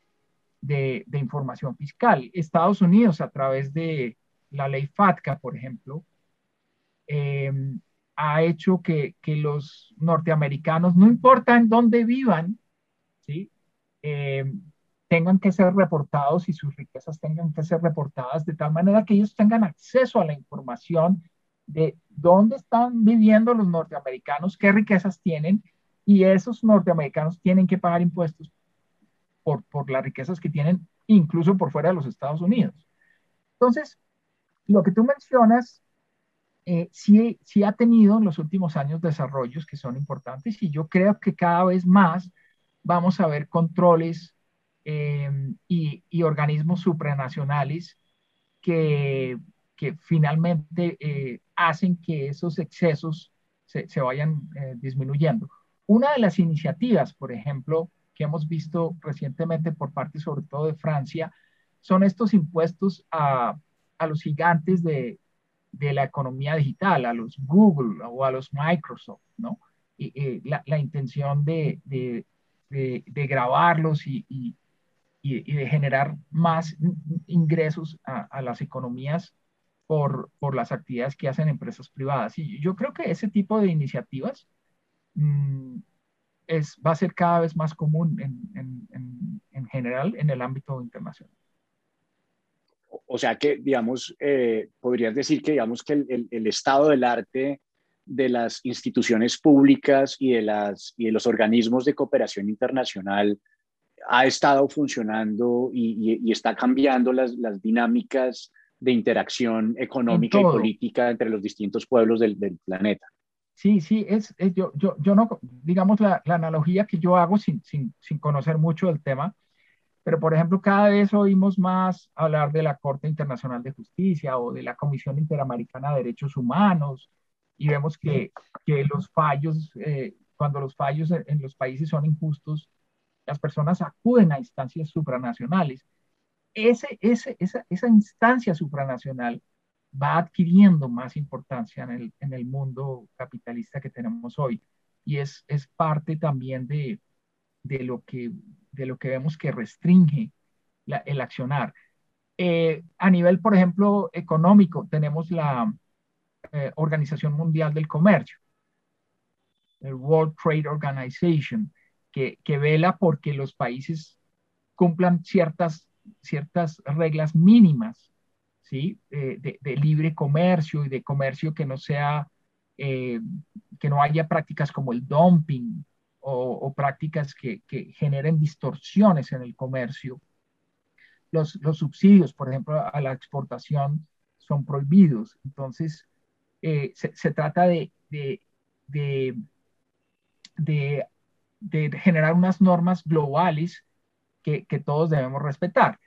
de, información fiscal. Estados Unidos, a través de la ley FATCA, por ejemplo, eh, ha hecho que, que, los norteamericanos, no importa en dónde vivan, ¿sí? Eh, tengan que ser reportados y sus riquezas tengan que ser reportadas de tal manera que ellos tengan acceso a la información de dónde están viviendo los norteamericanos, qué riquezas tienen, y esos norteamericanos tienen que pagar impuestos por, por las riquezas que tienen, incluso por fuera de los Estados Unidos. Entonces, lo que tú mencionas eh, sí, sí, ha tenido en los últimos años desarrollos que son importantes y yo creo que cada vez más vamos a ver controles eh, y, y, organismos supranacionales que, que finalmente eh, hacen que esos excesos se, se vayan eh, disminuyendo. Una de las iniciativas, por ejemplo, que hemos visto recientemente por parte sobre todo de Francia, son estos impuestos a, a los gigantes de, de la economía digital, a los Google o a los Microsoft, ¿no? Y, la, la, intención de, de, de, grabarlos y, y, y, de generar más ingresos a, a, las economías por, por las actividades que hacen empresas privadas. Y yo creo que ese tipo de iniciativas mmm, es, va a ser cada vez más común en, en, en, en general en el ámbito internacional o sea que, digamos, eh, podrías decir que, digamos, que el, el, estado del arte de las instituciones públicas y de, las, y de los organismos de cooperación internacional ha estado funcionando y, y, y está cambiando las, las, dinámicas de interacción económica y política entre los distintos pueblos del, del planeta. Sí, sí, es, es, yo, yo, yo no, digamos, la, la analogía que yo hago sin, sin, sin conocer mucho del tema, pero, por ejemplo, cada vez oímos más hablar de la Corte Internacional de Justicia o de la Comisión Interamericana de Derechos Humanos y vemos que, que los fallos, eh, cuando los fallos en los países son injustos, las personas acuden a instancias supranacionales. Ese, ese, esa, esa instancia supranacional va adquiriendo más importancia en el, en el mundo capitalista que tenemos hoy y es, es parte también de, de lo que, de lo que vemos que restringe el accionar. Eh, a nivel, por ejemplo, económico, tenemos la eh, Organización Mundial del Comercio, el World Trade Organization, que, que vela porque los países cumplan ciertas, ciertas reglas mínimas ¿sí? Eh, de, de, libre comercio y de comercio que no sea, eh, que no haya prácticas como el dumping, o, o prácticas que, que, generen distorsiones en el comercio. Los, los, subsidios, por ejemplo, a la exportación son prohibidos. Entonces, eh, se, se, trata de, de, de, de, generar unas normas globales que, que todos debemos respetar.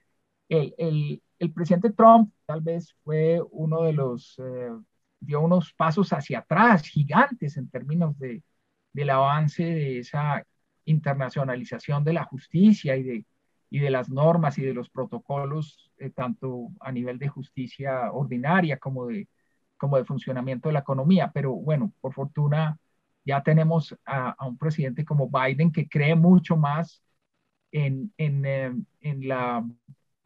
El, el, el, presidente Trump tal vez fue uno de los, eh, dio unos pasos hacia atrás gigantes en términos de, del avance de esa internacionalización de la justicia y de, y de las normas y de los protocolos, eh, tanto a nivel de justicia ordinaria como de, como de funcionamiento de la economía. Pero bueno, por fortuna ya tenemos a, a un presidente como Biden que cree mucho más en, en, eh, en, la,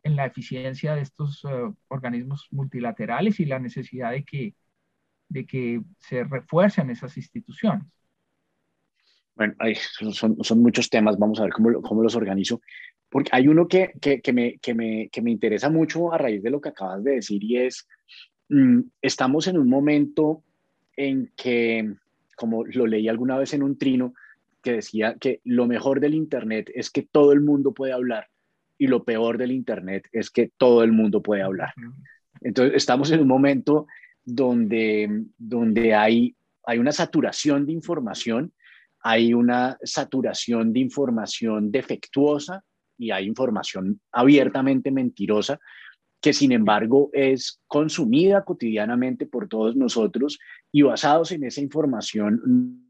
en la eficiencia de estos uh, organismos multilaterales y la necesidad de que, de que se refuercen esas instituciones. Bueno, son, son, muchos temas, vamos a ver cómo, cómo los organizo, porque hay uno que, que, me, que, me, que me interesa mucho a raíz de lo que acabas de decir y es, mmm, estamos en un momento en que, como lo leí alguna vez en un trino, que decía que lo mejor del Internet es que todo el mundo puede hablar y lo peor del Internet es que todo el mundo puede hablar. Entonces, estamos en un momento donde, donde hay, hay una saturación de información hay una saturación de información defectuosa y hay información abiertamente mentirosa. que sin embargo es consumida cotidianamente por todos nosotros y basados en esa información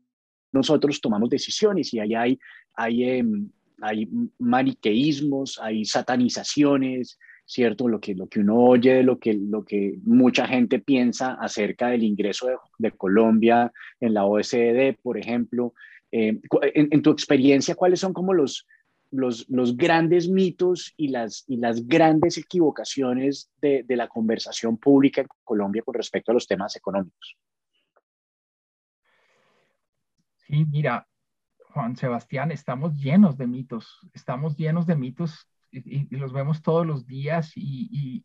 nosotros tomamos decisiones y ahí hay, hay, em, hay maniqueísmos, hay satanizaciones, ¿cierto? Lo que, lo que uno oye de lo que, lo que mucha gente piensa acerca del ingreso de, Colombia en la OSD, por ejemplo. Eh, en, tu experiencia, ¿cuáles son como los, los, los, grandes mitos y las, y las grandes equivocaciones de, de la conversación pública en Colombia con respecto a los temas económicos? Sí, mira, Juan Sebastián, estamos llenos de mitos, estamos llenos de mitos y, los vemos todos los días y,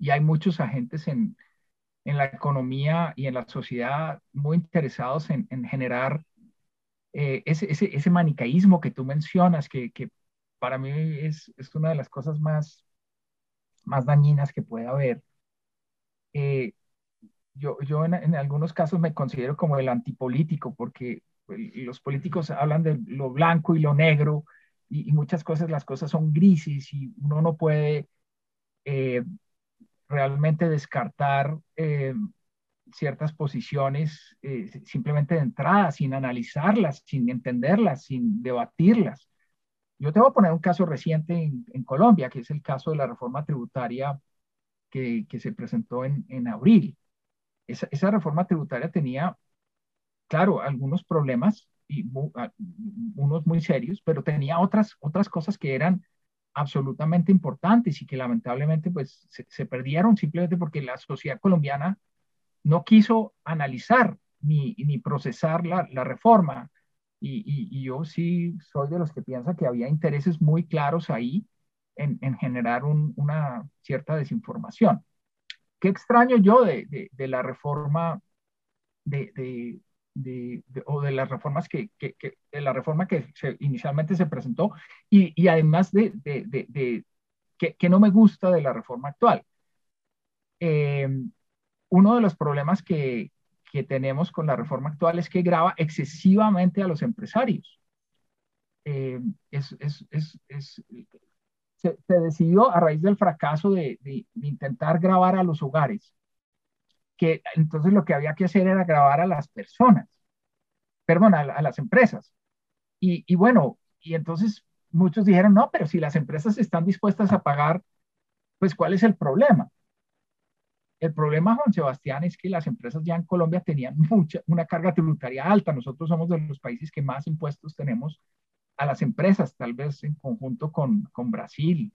y hay muchos agentes en, en, la economía y en la sociedad muy interesados en, en generar eh, ese, ese, ese, manicaísmo que tú mencionas, que, que para mí es, es, una de las cosas más, más dañinas que puede haber. Eh, yo, yo en, en, algunos casos me considero como el antipolítico, porque los políticos hablan de lo blanco y lo negro, y, muchas cosas, las cosas son grises y uno no puede eh, realmente descartar eh, ciertas posiciones eh, simplemente de entrada, sin analizarlas, sin entenderlas, sin debatirlas. Yo te voy a poner un caso reciente en, Colombia, que es el caso de la reforma tributaria que, que se presentó en, en abril. Esa, esa, reforma tributaria tenía, claro, algunos problemas, y unos muy serios, pero tenía otras, otras cosas que eran absolutamente importantes y que lamentablemente pues se, perdieron simplemente porque la sociedad colombiana no quiso analizar ni, ni procesar la, la reforma. Y, y, yo sí soy de los que piensan que había intereses muy claros ahí en, en generar un, una cierta desinformación. Qué extraño yo de, de, de la reforma de, de, o de las reformas que, que, de la reforma que inicialmente se presentó y, y además de, de que, que, no me gusta de la reforma actual. Eh, uno de los problemas que, que, tenemos con la reforma actual es que graba excesivamente a los empresarios. Eh, es, es, es, se, se, decidió a raíz del fracaso de, intentar grabar a los hogares que entonces lo que había que hacer era grabar a las personas, perdón, a, las empresas. Y, y, bueno, y entonces muchos dijeron, no, pero si las empresas están dispuestas a pagar, pues ¿cuál es el problema? El problema, Juan Sebastián, es que las empresas ya en Colombia tenían mucha, una carga tributaria alta. Nosotros somos de los países que más impuestos tenemos a las empresas, tal vez en conjunto con, con Brasil,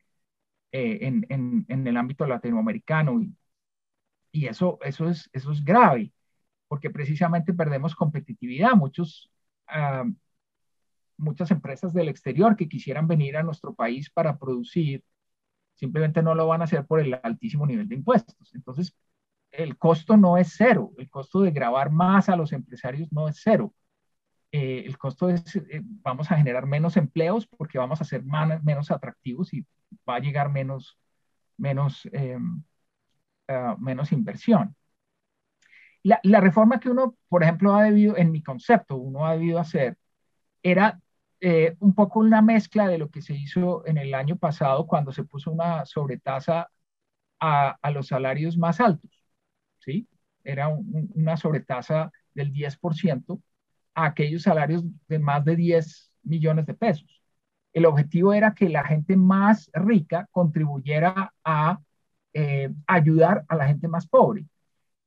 eh, en, en, en, el ámbito latinoamericano. Y, y eso, eso, es, eso es grave, porque precisamente perdemos competitividad. Muchos, uh, muchas empresas del exterior que quisieran venir a nuestro país para producir, simplemente no lo van a hacer por el altísimo nivel de impuestos. Entonces, el costo no es cero, el costo de grabar más a los empresarios no es cero. Eh, el costo es, eh, vamos a generar menos empleos porque vamos a ser menos atractivos y va a llegar menos, menos eh, uh, menos inversión. La, la, reforma que uno, por ejemplo, ha debido, en mi concepto, uno ha debido hacer, era eh, un poco una mezcla de lo que se hizo en el año pasado cuando se puso una sobretasa a, a los salarios más altos, ¿sí? Era un, una sobretasa del 10% a aquellos salarios de más de 10 millones de pesos. El objetivo era que la gente más rica contribuyera a eh, ayudar a la gente más pobre.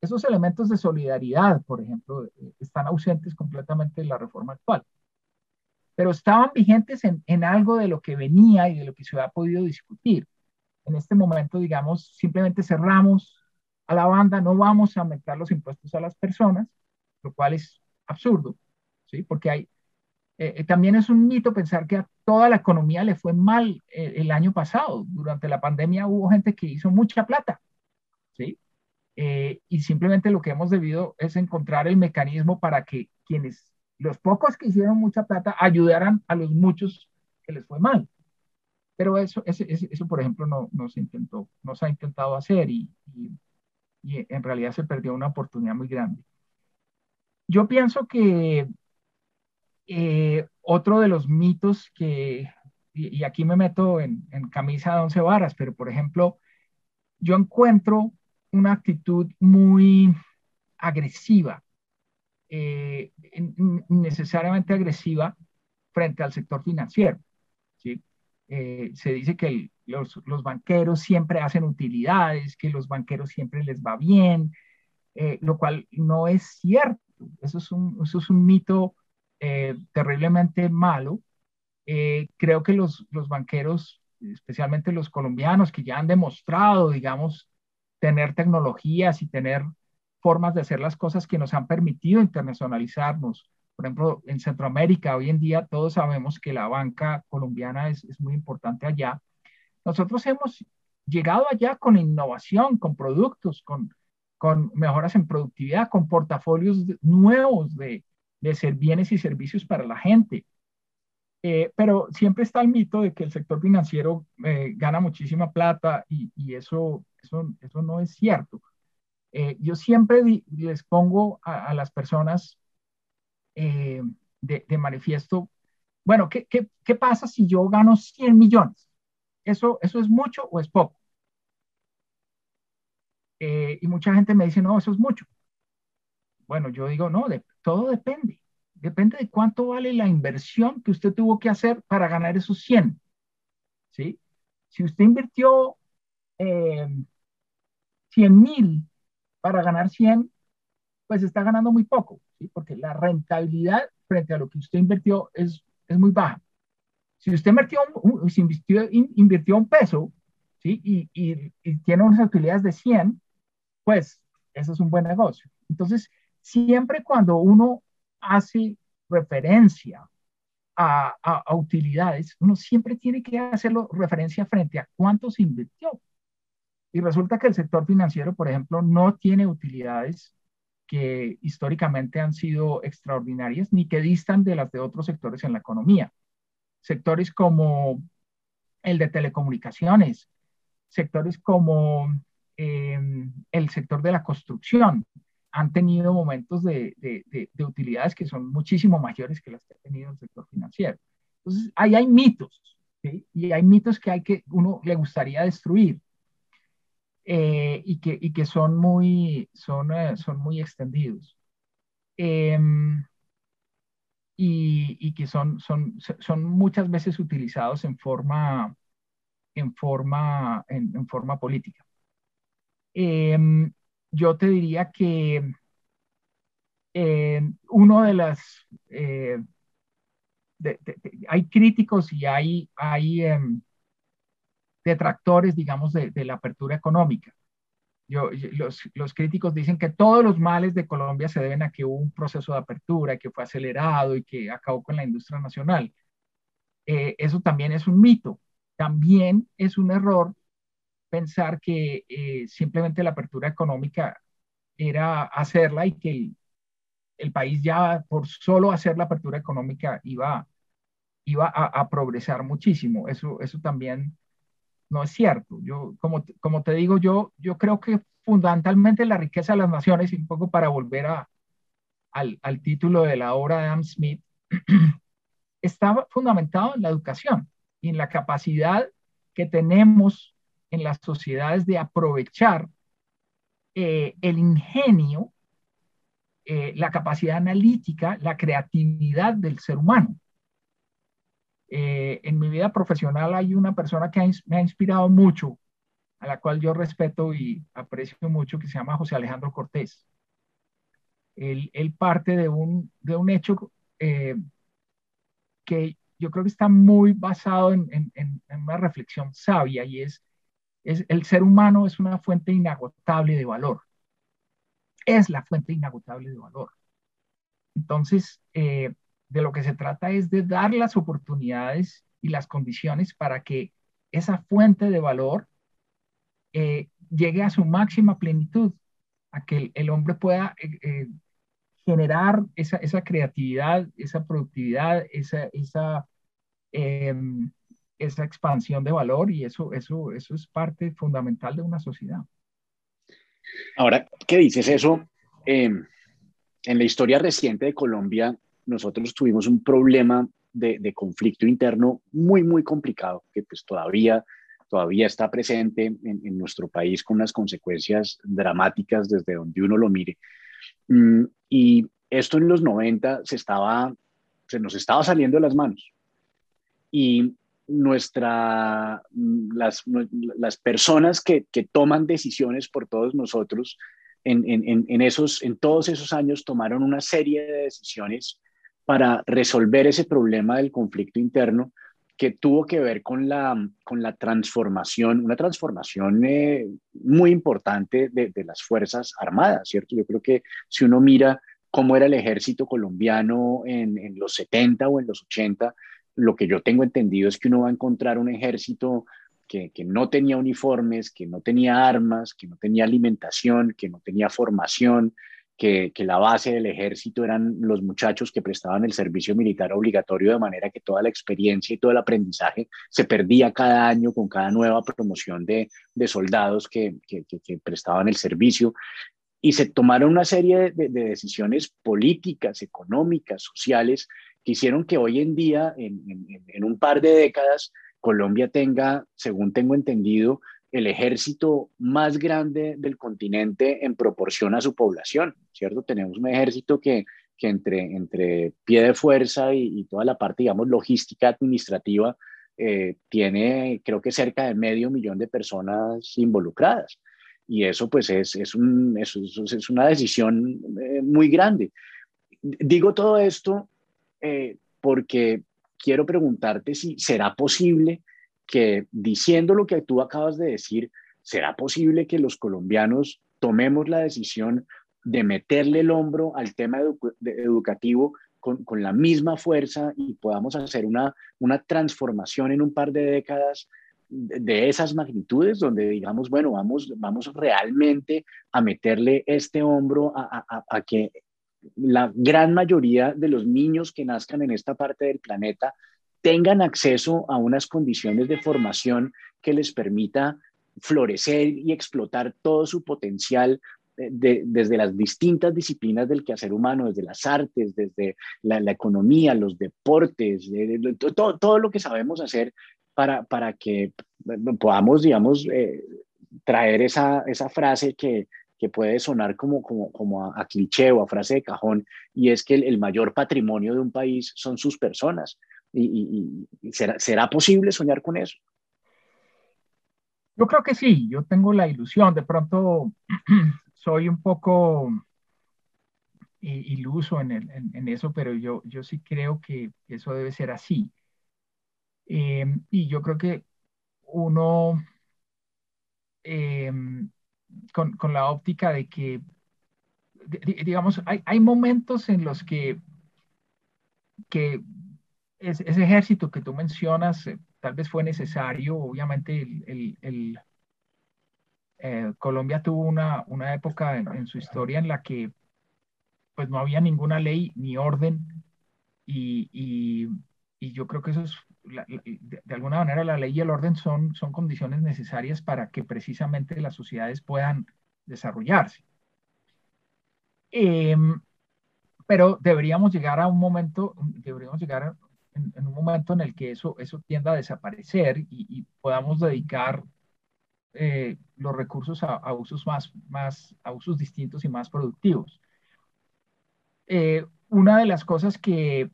Esos elementos de solidaridad, por ejemplo, eh, están ausentes completamente en la reforma actual, pero estaban vigentes en, en algo de lo que venía y de lo que se había podido discutir. En este momento, digamos, simplemente cerramos a la banda, no vamos a aumentar los impuestos a las personas, lo cual es absurdo, ¿sí? Porque hay, eh, eh, también es un mito pensar que a toda la economía le fue mal eh, el año pasado. Durante la pandemia hubo gente que hizo mucha plata, ¿sí? y simplemente lo que hemos debido es encontrar el mecanismo para que quienes, los pocos que hicieron mucha plata, ayudaran a los muchos que les fue mal. Pero eso, eso, eso por ejemplo, no, no, se intentó, no se ha intentado hacer y, en realidad se perdió una oportunidad muy grande. Yo pienso que eh, otro de los mitos que, y, aquí me meto en, camisa de once varas, pero por ejemplo, yo encuentro una actitud muy agresiva, eh, necesariamente agresiva frente al sector financiero. ¿sí? Eh, se dice que los, los, banqueros siempre hacen utilidades, que los banqueros siempre les va bien, eh, lo cual no es cierto. Eso es un, eso es un mito terriblemente malo. creo que los, los banqueros, especialmente los colombianos, que ya han demostrado, digamos, tener tecnologías y tener formas de hacer las cosas que nos han permitido internacionalizarnos. Por ejemplo, en Centroamérica hoy en día todos sabemos que la banca colombiana es, es muy importante allá. Nosotros hemos llegado allá con innovación, con productos, con, con mejoras en productividad, con portafolios nuevos de, de bienes y servicios para la gente. Eh, pero siempre está el mito de que el sector financiero eh, gana muchísima plata y, y eso, eso, eso, no es cierto. Eh, yo siempre les pongo a, las personas de, de, manifiesto, bueno, ¿qué, ¿qué, qué, pasa si yo gano 100 millones? ¿Eso, ¿Eso es mucho o es poco? y mucha gente me dice, no, eso es mucho. Bueno, yo digo, no, todo depende. Depende de cuánto vale la inversión que usted tuvo que hacer para ganar esos 100. ¿sí? Si usted invirtió eh, 100 mil para ganar 100, pues está ganando muy poco, porque la rentabilidad frente a lo que usted invirtió es, es muy baja. Si usted invirtió un, si invirtió, invirtió un peso ¿sí? y, y, y tiene unas utilidades de 100, pues eso es un buen negocio. Entonces, siempre cuando uno hace referencia a, utilidades, uno siempre tiene que hacerlo referencia frente a cuánto se invirtió. Y resulta que el sector financiero, por ejemplo, no tiene utilidades que históricamente han sido extraordinarias ni que distan de las de otros sectores en la economía. Sectores como el de telecomunicaciones, sectores como eh, el sector de la construcción, han tenido momentos de, de, utilidades que son muchísimo mayores que las que ha tenido el sector financiero. Entonces, ahí hay mitos, ¿sí? y hay mitos que hay que uno le gustaría destruir eh, y, que, y que son muy, son, eh, son muy extendidos. Em, y, y, que son, son, son muchas veces utilizados en forma, en forma, en, en forma política. Eh, yo te diría que eh, uno de las... Eh, hay críticos y hay, hay em, detractores, digamos, de, la apertura económica. Los, los, críticos dicen que todos los males de Colombia se deben a que hubo un proceso de apertura, que fue acelerado y que acabó con la industria nacional. Eh, eso también es un mito. También es un error pensar que eh, simplemente la apertura económica era hacerla y que el, país ya por solo hacer la apertura económica iba, iba a, progresar muchísimo. Eso, eso también no es cierto. Yo, como, como te digo, yo, yo creo que fundamentalmente la riqueza de las naciones, y un poco para volver a, al, al título de la obra de Adam Smith, estaba fundamentado en la educación y en la capacidad que tenemos en las sociedades de aprovechar eh, el ingenio, eh, la capacidad analítica, la creatividad del ser humano. Eh, en mi vida profesional hay una persona que me ha inspirado mucho, a la cual yo respeto y aprecio mucho, que se llama José Alejandro Cortés. Él, parte de un, de un hecho que yo creo que está muy basado en, en, una reflexión sabia y es el ser humano es una fuente inagotable de valor. Es la fuente inagotable de valor. Entonces, eh, de lo que se trata es de dar las oportunidades y las condiciones para que esa fuente de valor eh, llegue a su máxima plenitud, a que el, hombre pueda eh, generar esa, creatividad, esa productividad, esa, em, esa expansión de valor y eso, eso, eso es parte fundamental de una sociedad. Ahora, ¿qué dices eso? Em, en la historia reciente de Colombia, nosotros tuvimos un problema de, conflicto interno muy, muy complicado, que pues todavía todavía está presente en, nuestro país con unas consecuencias dramáticas desde donde uno lo mire. Mm, y esto en los 90 se, estaba, se nos estaba saliendo de las manos. Y nuestra, las, las personas que, que, toman decisiones por todos nosotros en, en, en, esos, en todos esos años tomaron una serie de decisiones para resolver ese problema del conflicto interno que tuvo que ver con la, con la transformación, una transformación eh, muy importante de, de, las Fuerzas Armadas, ¿cierto? Yo creo que si uno mira cómo era el ejército colombiano en, en los 70 o en los 80, lo que yo tengo entendido es que uno va a encontrar un ejército que, no tenía uniformes, que no tenía armas, que no tenía alimentación, que no tenía formación, que, la base del ejército eran los muchachos que prestaban el servicio militar obligatorio, de manera que toda la experiencia y todo el aprendizaje se perdía cada año con cada nueva promoción de, soldados que, prestaban el servicio. Y se tomaron una serie de decisiones políticas, económicas, sociales, que hicieron que hoy en día, en, un par de décadas, Colombia tenga, según tengo entendido, el ejército más grande del continente en proporción a su población, ¿cierto? Tenemos un ejército que, entre, entre pie de fuerza y, toda la parte, digamos, logística administrativa, eh, tiene creo que cerca de medio millón de personas involucradas. Y eso pues es una decisión eh, muy grande. Digo todo esto eh, porque quiero preguntarte si será posible que diciendo lo que tú acabas de decir, será posible que los colombianos tomemos la decisión de meterle el hombro al tema educativo con, con, la misma fuerza y podamos hacer una, una transformación en un par de décadas de, esas magnitudes, donde digamos, bueno, vamos, vamos realmente a meterle este hombro a, a, a que la gran mayoría de los niños que nazcan en esta parte del planeta tengan acceso a unas condiciones de formación que les permita florecer y explotar todo su potencial eh, desde las distintas disciplinas del quehacer humano, desde las artes, desde la, economía, los deportes, todo, todo, lo que sabemos hacer para, para que podamos, digamos, eh, traer esa, esa frase que, que puede sonar como, como, como a, cliché o a frase de cajón, y es que el, mayor patrimonio de un país son sus personas. ¿Y, será, será posible soñar con eso? Yo creo que sí, yo tengo la ilusión, de pronto soy un poco iluso en, el, en, eso, pero yo, yo sí creo que eso debe ser así. Eh, y yo creo que uno eh, con, la óptica de que, digamos, hay, hay, momentos en los que, que ese ejército que tú mencionas eh, tal vez fue necesario, obviamente el, el, eh, Colombia tuvo una, una época en, su historia en la que pues no había ninguna ley ni orden. Y, y, y yo creo que eso es de, alguna manera la ley y el orden son, son condiciones necesarias para que precisamente las sociedades puedan desarrollarse. Em, pero deberíamos llegar a un momento, deberíamos llegar en, un momento en el que eso, eso tienda a desaparecer y, podamos dedicar eh, los recursos a, usos más, más, usos distintos y más productivos. Eh, una de las cosas que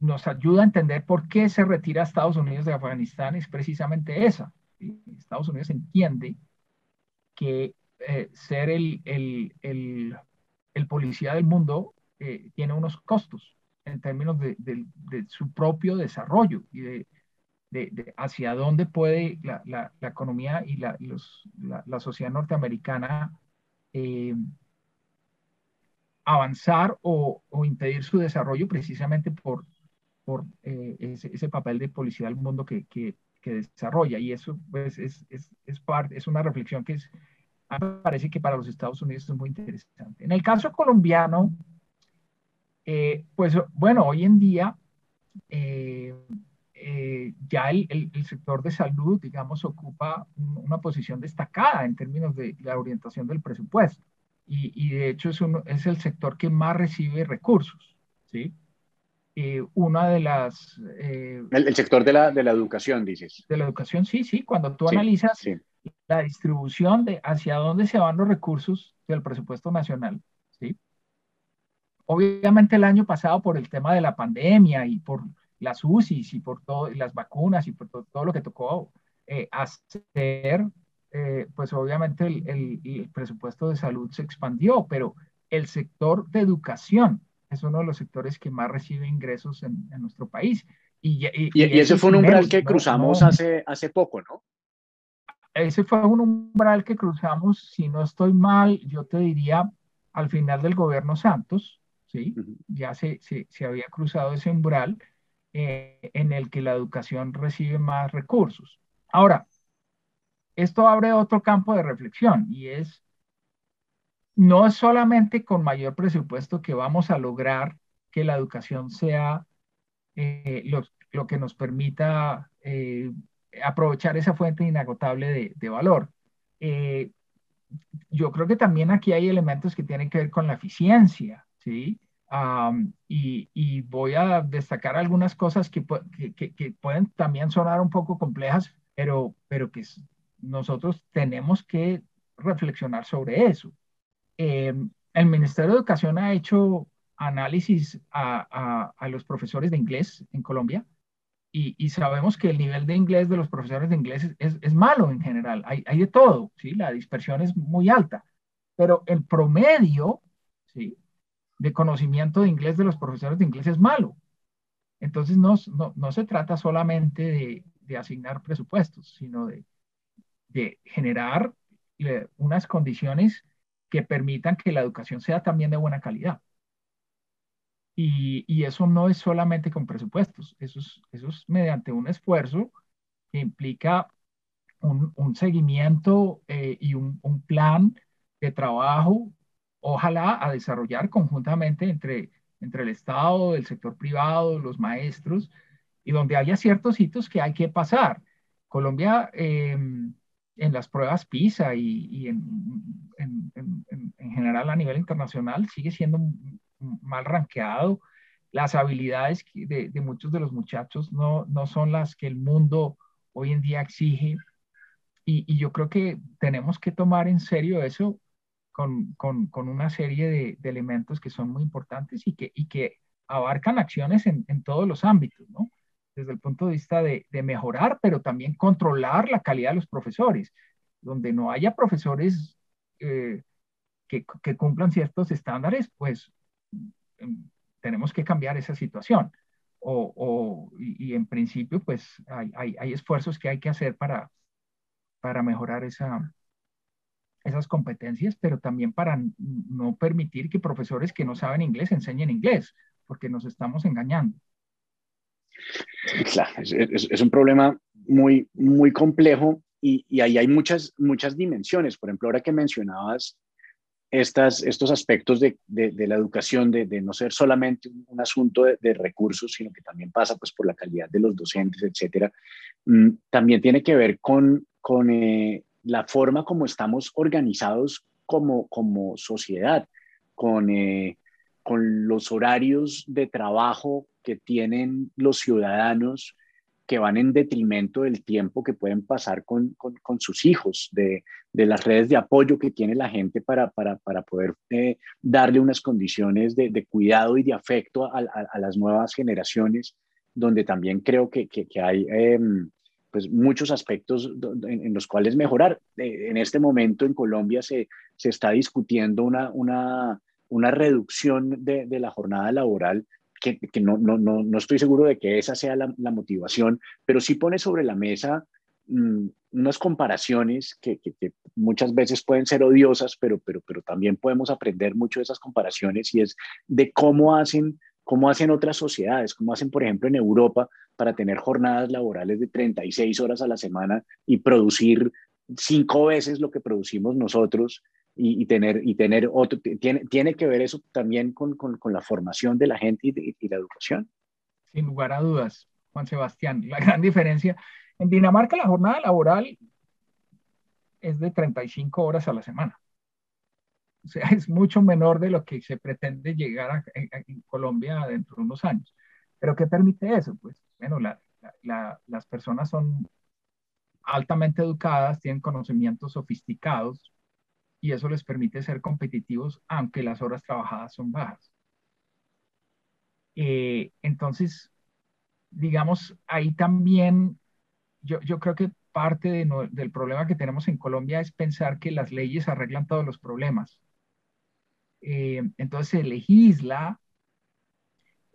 nos ayuda a entender por qué se retira Estados Unidos de Afganistán es precisamente esa. Estados Unidos entiende que eh, ser el, el, el, el, policía del mundo eh, tiene unos costos en términos de, de, su propio desarrollo y de, de, hacia dónde puede la, la, la economía y la, la, sociedad norteamericana eh, avanzar o, impedir su desarrollo precisamente por, eh, ese, papel de policía del mundo que, desarrolla. Y eso pues, es, es, una reflexión que es, parece que para los Estados Unidos es muy interesante. En el caso colombiano, eh, pues bueno, hoy en día eh, ya el, el, sector de salud, digamos, ocupa una posición destacada en términos de la orientación del presupuesto y, y de hecho es, un, es, el sector que más recibe recursos, ¿sí? eh, una de las... Eh, el, sector de la, de la educación, dices. De la educación, sí, sí. Cuando tú analizas la distribución de hacia dónde se van los recursos del presupuesto nacional, ¿sí? Obviamente el año pasado por el tema de la pandemia y por las UCIs y por todo, las vacunas y por todo, lo que tocó eh, hacer, pues obviamente el, el presupuesto de salud se expandió, pero el sector de educación es uno de los sectores que más recibe ingresos en, nuestro país. Y, ese fue un umbral que cruzamos Hace, hace poco, ¿no? Ese fue un umbral que cruzamos, si no estoy mal, yo te diría al final del gobierno Santos, ¿sí? Ya se, se, había cruzado ese umbral eh, en el que la educación recibe más recursos. Ahora, esto abre otro campo de reflexión y es no es solamente con mayor presupuesto que vamos a lograr que la educación sea eh, lo, que nos permita eh, aprovechar esa fuente inagotable de, valor. Eh, yo creo que también aquí hay elementos que tienen que ver con la eficiencia, ¿sí? y, voy a destacar algunas cosas que, pueden también sonar un poco complejas, pero, pero que nosotros tenemos que reflexionar sobre eso. Eh, el Ministerio de Educación ha hecho análisis a, los profesores de inglés en Colombia y, sabemos que el nivel de inglés de los profesores de inglés es, malo en general. Hay, de todo, ¿sí? La dispersión es muy alta, pero el promedio, ¿sí? De conocimiento de inglés de los profesores de inglés es malo. Entonces no, se trata solamente de, asignar presupuestos, sino de, de generar eh, unas condiciones que permitan que la educación sea también de buena calidad. Y, eso no es solamente con presupuestos, eso es, eso es mediante un esfuerzo que implica un, seguimiento eh, y un, plan de trabajo, ojalá a desarrollar conjuntamente entre, entre el Estado, el sector privado, los maestros, y donde haya ciertos hitos que hay que pasar. Colombia em, en las pruebas PISA y, en, general a nivel internacional sigue siendo mal rankeado. Las habilidades de, muchos de los muchachos no, no, son las que el mundo hoy en día exige. Y, yo creo que tenemos que tomar en serio eso con, con, con una serie de, de, elementos que son muy importantes y que, y que abarcan acciones en, en todos los ámbitos, ¿no? Desde el punto de vista de, mejorar, pero también controlar la calidad de los profesores, donde no haya profesores eh, que, cumplan ciertos estándares, pues em, tenemos que cambiar esa situación. O, y, en principio, pues hay, esfuerzos que hay que hacer para, para mejorar esa, esas competencias, pero también para no permitir que profesores que no saben inglés enseñen inglés, porque nos estamos engañando. Claro, es, un problema muy, muy complejo y, y, ahí hay muchas, muchas dimensiones. Por ejemplo, ahora que mencionabas estas, estos aspectos de, de, la educación, de, de, no ser solamente un, asunto de, recursos, sino que también pasa pues, por la calidad de los docentes, etcétera, mm, también tiene que ver con, con eh, la forma como estamos organizados como, como sociedad, con, eh, con los horarios de trabajo que tienen los ciudadanos que van en detrimento del tiempo que pueden pasar con, con, sus hijos, de, de, las redes de apoyo que tiene la gente para, para, para poder eh, darle unas condiciones de, de, cuidado y de afecto a, las nuevas generaciones, donde también creo que, que, hay em, pues muchos aspectos en, los cuales mejorar. Eh, en este momento en Colombia se, se está discutiendo una, una, una reducción de, de la jornada laboral que, no, no, no, no, estoy seguro de que esa sea la, motivación, pero sí pone sobre la mesa mm, unas comparaciones que, que, muchas veces pueden ser odiosas, pero, pero, pero también podemos aprender mucho de esas comparaciones y es de cómo hacen, cómo hacen otras sociedades, cómo hacen, por ejemplo, en Europa para tener jornadas laborales de 36 horas a la semana y producir cinco veces lo que producimos nosotros y, tener, y tener otro, tiene, tiene que ver eso también con, con, con la formación de la gente y, y, la educación. Sin lugar a dudas, Juan Sebastián, la gran diferencia. En Dinamarca la jornada laboral es de 35 horas a la semana. O sea, es mucho menor de lo que se pretende llegar a, en, Colombia dentro de unos años. ¿Pero qué permite eso? Pues bueno, las personas son altamente educadas, tienen conocimientos sofisticados y eso les permite ser competitivos aunque las horas trabajadas son bajas. Eh, entonces, digamos, ahí también yo, yo creo que parte del problema que tenemos en Colombia es pensar que las leyes arreglan todos los problemas. Eh, entonces se legisla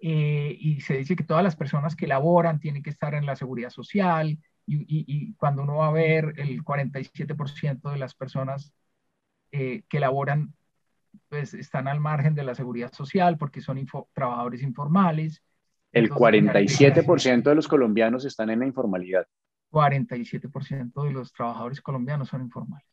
eh, y se dice que todas las personas que laboran tienen que estar en la seguridad social y, cuando uno va a ver el 47% de las personas eh, que laboran pues están al margen de la seguridad social porque son trabajadores informales. El 47% de los colombianos están en la informalidad. 47% de los trabajadores colombianos son informales.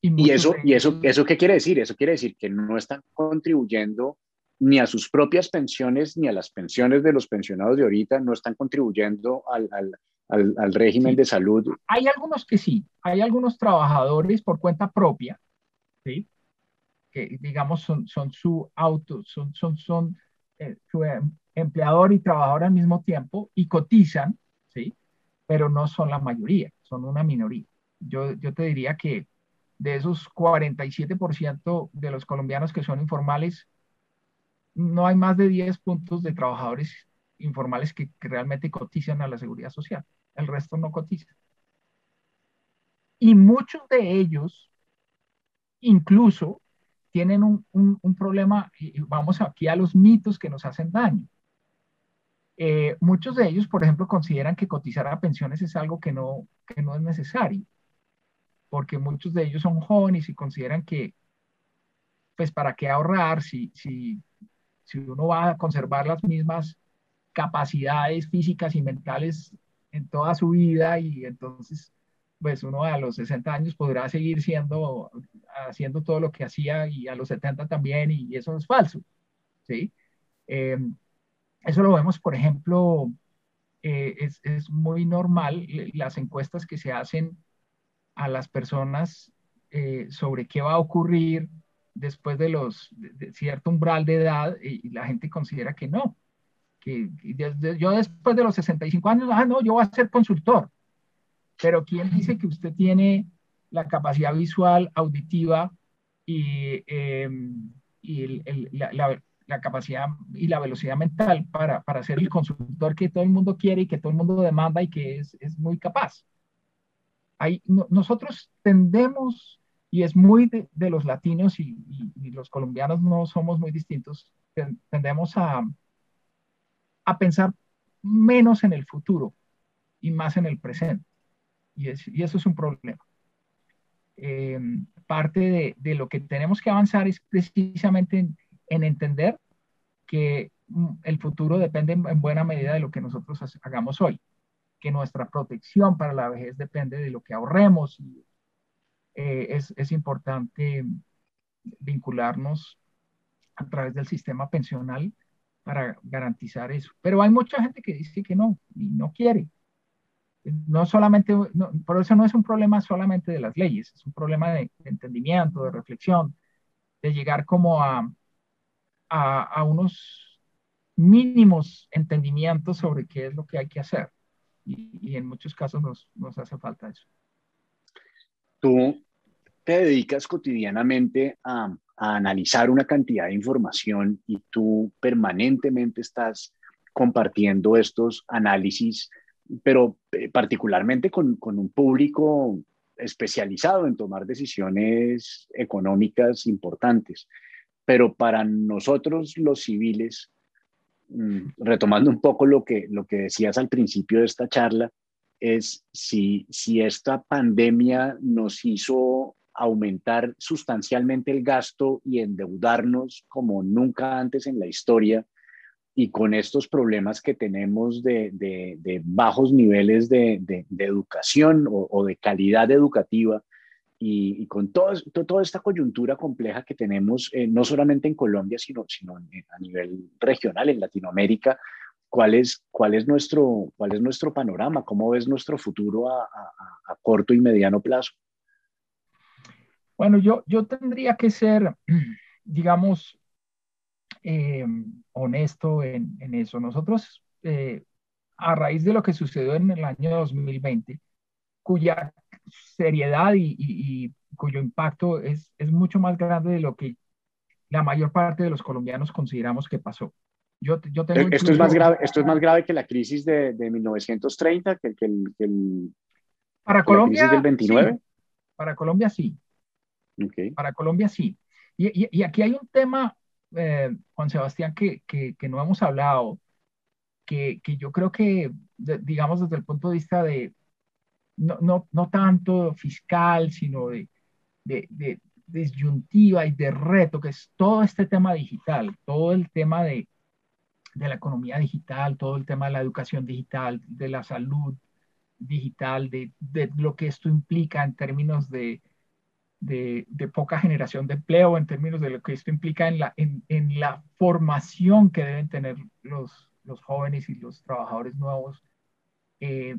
Y, eso, y eso, eso qué quiere decir? Eso quiere decir que no están contribuyendo ni a sus propias pensiones ni a las pensiones de los pensionados de ahorita, no están contribuyendo al, al, al, régimen de salud. Hay algunos que sí, hay algunos trabajadores por cuenta propia, ¿sí? que digamos son, son su auto, son, son, son eh, su em, empleador y trabajador al mismo tiempo y cotizan, ¿sí? pero no son la mayoría, son una minoría. Yo, yo te diría que de esos 47% de los colombianos que son informales, no hay más de 10 puntos de trabajadores informales que, realmente cotizan a la seguridad social. El resto no cotiza. Y muchos de ellos incluso tienen un, un, problema, y vamos aquí a los mitos que nos hacen daño. Eh, muchos de ellos, por ejemplo, consideran que cotizar a pensiones es algo que no, que no es necesario porque muchos de ellos son jóvenes y consideran que, pues, ¿para qué ahorrar si, si, si uno va a conservar las mismas capacidades físicas y mentales en toda su vida y entonces, pues, uno a los 60 años podrá seguir siendo, haciendo todo lo que hacía y a los 70 también y eso es falso, ¿sí? Eh, eso lo vemos, por ejemplo, eh, es, muy normal las encuestas que se hacen a las personas eh, sobre qué va a ocurrir después de los cierto umbral de edad y, la gente considera que no, que, yo después de los 65 años, ah, no, yo voy a ser consultor. Pero ¿quién dice que usted tiene la capacidad visual, auditiva y, em, y la, capacidad y la velocidad mental para, para, ser el consultor que todo el mundo quiere y que todo el mundo demanda y que es, es muy capaz? nosotros tendemos, y es muy de, los latinos y, los colombianos no somos muy distintos, tendemos a, a pensar menos en el futuro y más en el presente. Y, y eso es un problema. Eh, parte de, de, lo que tenemos que avanzar es precisamente en, en, entender que mm, el futuro depende en buena medida de lo que nosotros hagamos hoy que nuestra protección para la vejez depende de lo que ahorremos. Eh, es, es, importante vincularnos a través del sistema pensional para garantizar eso. Pero hay mucha gente que dice que no y no quiere. No solamente, por eso no es un problema solamente de las leyes, es un problema de, entendimiento, de reflexión, de llegar como a, a, unos mínimos entendimientos sobre qué es lo que hay que hacer y, en muchos casos nos, nos hace falta eso. Tú te dedicas cotidianamente a, a, analizar una cantidad de información y tú permanentemente estás compartiendo estos análisis, pero eh, particularmente con, con un público especializado en tomar decisiones económicas importantes. Pero para nosotros los civiles, Mm, retomando un poco lo que, lo que decías al principio de esta charla, es si, si esta pandemia nos hizo aumentar sustancialmente el gasto y endeudarnos como nunca antes en la historia y con estos problemas que tenemos de, de, bajos niveles de, de educación o, o, de calidad educativa, y, con todo, toda esta coyuntura compleja que tenemos, eh, no solamente en Colombia, sino, sino a nivel regional, en Latinoamérica, ¿cuál es, cuál es, nuestro, cuál es nuestro panorama? ¿Cómo ves nuestro futuro a, a, corto y mediano plazo? Bueno, yo, yo tendría que ser, digamos, eh, honesto en, en, eso. Nosotros eh, a raíz de lo que sucedió en el año 2020, cuya seriedad y, cuyo impacto es, es mucho más grande de lo que la mayor parte de los colombianos consideramos que pasó. Yo, yo tengo esto, es más grave, esto es más grave que la crisis de, de 1930, que, que el, que el, para Colombia, crisis del 29. Sí. Para Colombia sí. Okay. Para Colombia sí. Y, y, y aquí hay un tema, eh, Juan Sebastián, que, que, no hemos hablado, que, que yo creo que, digamos, desde el punto de vista de, no, no, no tanto fiscal, sino de, de, de, disyuntiva y de reto, que es todo este tema digital, todo el tema de, de la economía digital, todo el tema de la educación digital, de la salud digital, de, de lo que esto implica en términos de, de, de, poca generación de empleo, en términos de lo que esto implica en la, en, en la formación que deben tener los, los jóvenes y los trabajadores nuevos. Eh,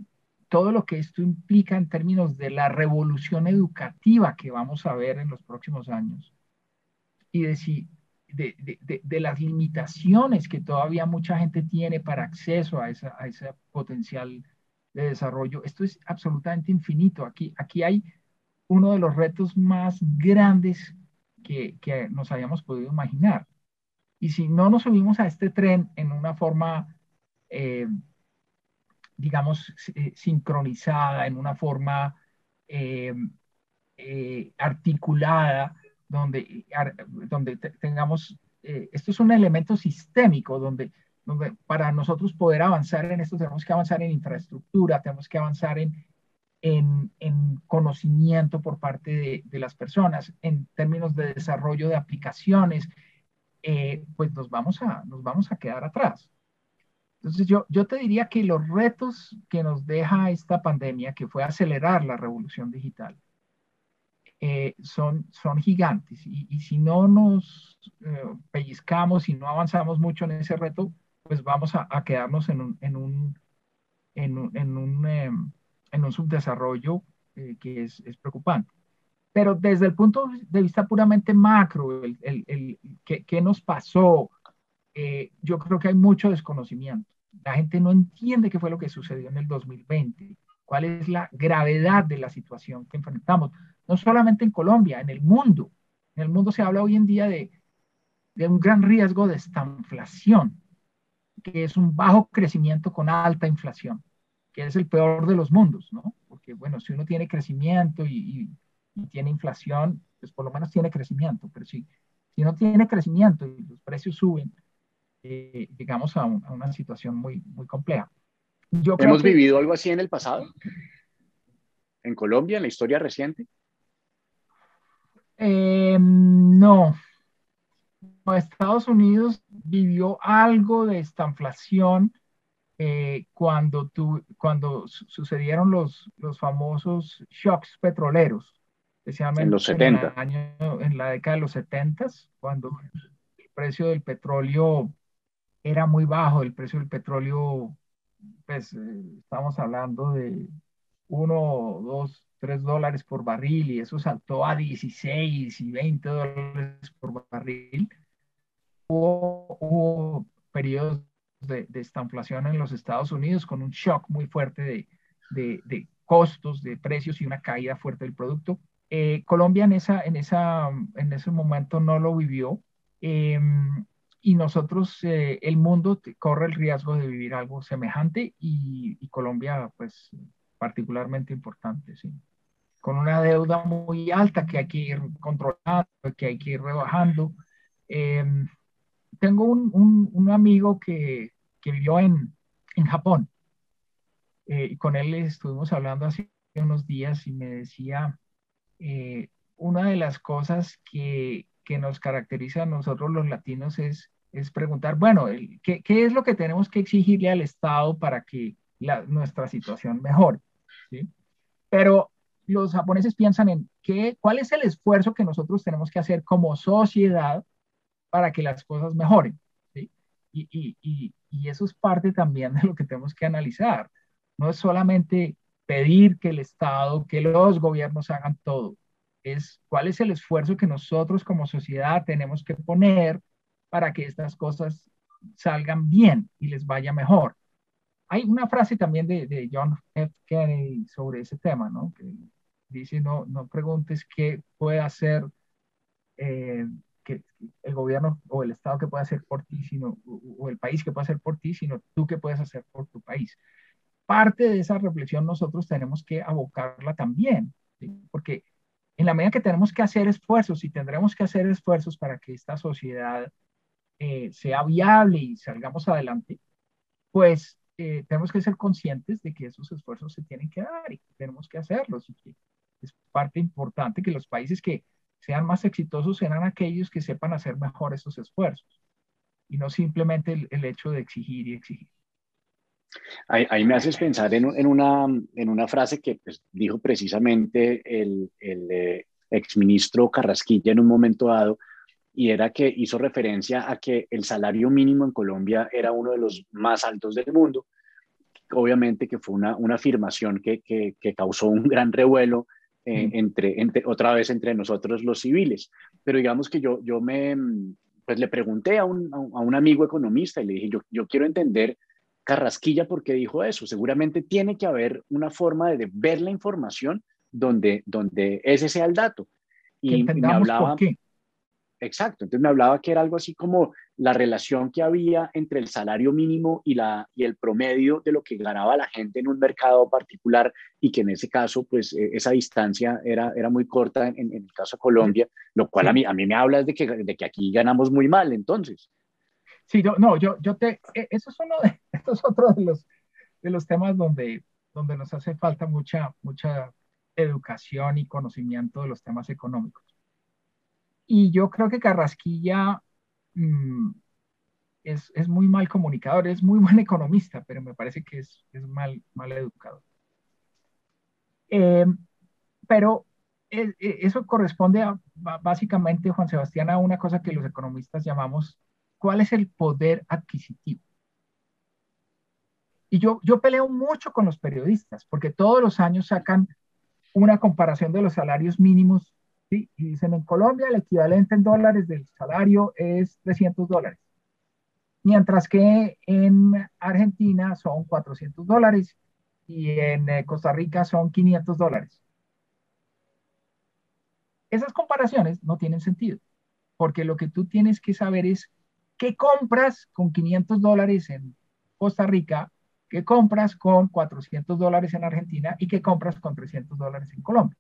todo lo que esto implica en términos de la revolución educativa que vamos a ver en los próximos años y de, si, de, de, de las limitaciones que todavía mucha gente tiene para acceso a, esa, a ese potencial de desarrollo. Esto es absolutamente infinito. Aquí, aquí hay uno de los retos más grandes que, que nos hayamos podido imaginar. Y si no nos subimos a este tren en una forma eh, digamos, eh, sincronizada, en una forma eh, eh, articulada, donde, donde tengamos, esto es un elemento sistémico, donde, donde para nosotros poder avanzar en esto tenemos que avanzar en infraestructura, tenemos que avanzar en, en, en conocimiento por parte de, de, las personas, en términos de desarrollo de aplicaciones, pues nos vamos, a, nos vamos a quedar atrás. Entonces yo, yo te diría que los retos que nos deja esta pandemia, que fue acelerar la revolución digital, eh, son, son gigantes. Y, y si no nos eh, pellizcamos y no avanzamos mucho en ese reto, pues vamos a, a quedarnos en un, en un, en un, en un, eh, en un subdesarrollo eh, que es, preocupante. Pero desde el punto de vista puramente macro, el, el, el ¿qué, ¿qué, nos pasó? Eh, yo creo que hay mucho desconocimiento. La gente no entiende qué fue lo que sucedió en el 2020, cuál es la gravedad de la situación que enfrentamos, no solamente en Colombia, en el mundo. En el mundo se habla hoy en día de, de un gran riesgo de estanflación, que es un bajo crecimiento con alta inflación, que es el peor de los mundos, ¿no? Porque, bueno, si uno tiene crecimiento y, y, y tiene inflación, pues por lo menos tiene crecimiento, pero si, si no tiene crecimiento y los precios suben, eh, llegamos a, un, a, una situación muy, muy compleja. Yo ¿Hemos que... vivido algo así en el pasado? ¿En Colombia, en la historia reciente? Eh, no. Estados Unidos vivió algo de esta inflación eh, cuando, tu, cuando sucedieron los, los famosos shocks petroleros, especialmente en los 70. En, año, en la década de los 70, cuando el precio del petróleo era muy bajo el precio del petróleo, pues eh, estamos hablando de 1, 2, 3 dólares por barril y eso saltó a 16 y 20 dólares por barril. Hubo, hubo periodos de, de esta inflación en los Estados Unidos con un shock muy fuerte de, de, de costos, de precios y una caída fuerte del producto. Eh, Colombia en, esa, en, esa, en ese momento no lo vivió. Eh, y nosotros, eh, el mundo corre el riesgo de vivir algo semejante y, y, Colombia, pues, particularmente importante, sí. Con una deuda muy alta que hay que ir controlando, que hay que ir rebajando. Eh, tengo un, un, un, amigo que, que vivió en, en Japón eh, y con él estuvimos hablando hace unos días y me decía, eh, una de las cosas que, que nos caracteriza a nosotros los latinos es es preguntar, bueno, ¿qué, ¿qué, es lo que tenemos que exigirle al Estado para que nuestra situación mejore? ¿sí? Pero los japoneses piensan en qué, cuál es el esfuerzo que nosotros tenemos que hacer como sociedad para que las cosas mejoren. Y, y, eso es parte también de lo que tenemos que analizar. No es solamente pedir que el Estado, que los gobiernos hagan todo, es cuál es el esfuerzo que nosotros como sociedad tenemos que poner para que estas cosas salgan bien y les vaya mejor. hay una frase también de, de, John F. Kennedy sobre ese tema, ¿no? Que dice, no, no preguntes qué puede hacer eh, que el gobierno o el Estado que puede hacer por ti, sino, o, el país que puede hacer por ti, sino tú que puedes hacer por tu país. Parte de esa reflexión nosotros tenemos que abocarla también, porque en la medida que tenemos que hacer esfuerzos y tendremos que hacer esfuerzos para que esta sociedad eh, sea viable y salgamos adelante, pues eh, tenemos que ser conscientes de que esos esfuerzos se tienen que dar y tenemos que hacerlos y que es parte importante que los países que sean más exitosos serán aquellos que sepan hacer mejor esos esfuerzos y no simplemente el, hecho de exigir y exigir. Ahí, me haces pensar en, una, en una frase que pues, dijo precisamente el, el eh, exministro Carrasquilla en un momento dado, y era que hizo referencia a que el salario mínimo en Colombia era uno de los más altos del mundo. Obviamente que fue una, afirmación que, que, causó un gran revuelo eh, entre, entre, otra vez entre nosotros los civiles. Pero digamos que yo, yo me, pues le pregunté a un, a un amigo economista y le dije, yo, yo quiero entender Carrasquilla por qué dijo eso. Seguramente tiene que haber una forma de ver la información donde, donde ese sea el dato. Y me hablaba, por qué. Exacto, entonces me hablaba que era algo así como la relación que había entre el salario mínimo y, la, y el promedio de lo que ganaba la gente en un mercado particular y que en ese caso, pues e, esa distancia era, era muy corta en, el caso de Colombia, lo cual a, mí, a mí me habla de que, de que aquí ganamos muy mal entonces. Sí, yo, no, yo, yo te, e, eso es uno de, esto es otro de los, de los temas donde, donde nos hace falta mucha, mucha educación y conocimiento de los temas económicos. Y yo creo que Carrasquilla mm, es, es, muy mal comunicador, es muy buen economista, pero me parece que es, es mal, mal educador. Eh, pero e, e, eso corresponde a, básicamente, Juan Sebastián, a una cosa que los economistas llamamos, ¿cuál es el poder adquisitivo? Y yo, yo peleo mucho con los periodistas, porque todos los años sacan una comparación de los salarios mínimos y dicen, en Colombia el equivalente en dólares del salario es 300 dólares, mientras que en Argentina son 400 dólares y en eh, Costa Rica son 500 dólares. Esas comparaciones no tienen sentido, porque lo que tú tienes que saber es qué compras con 500 dólares en Costa Rica, qué compras con 400 dólares en Argentina y qué compras con 300 dólares en Colombia.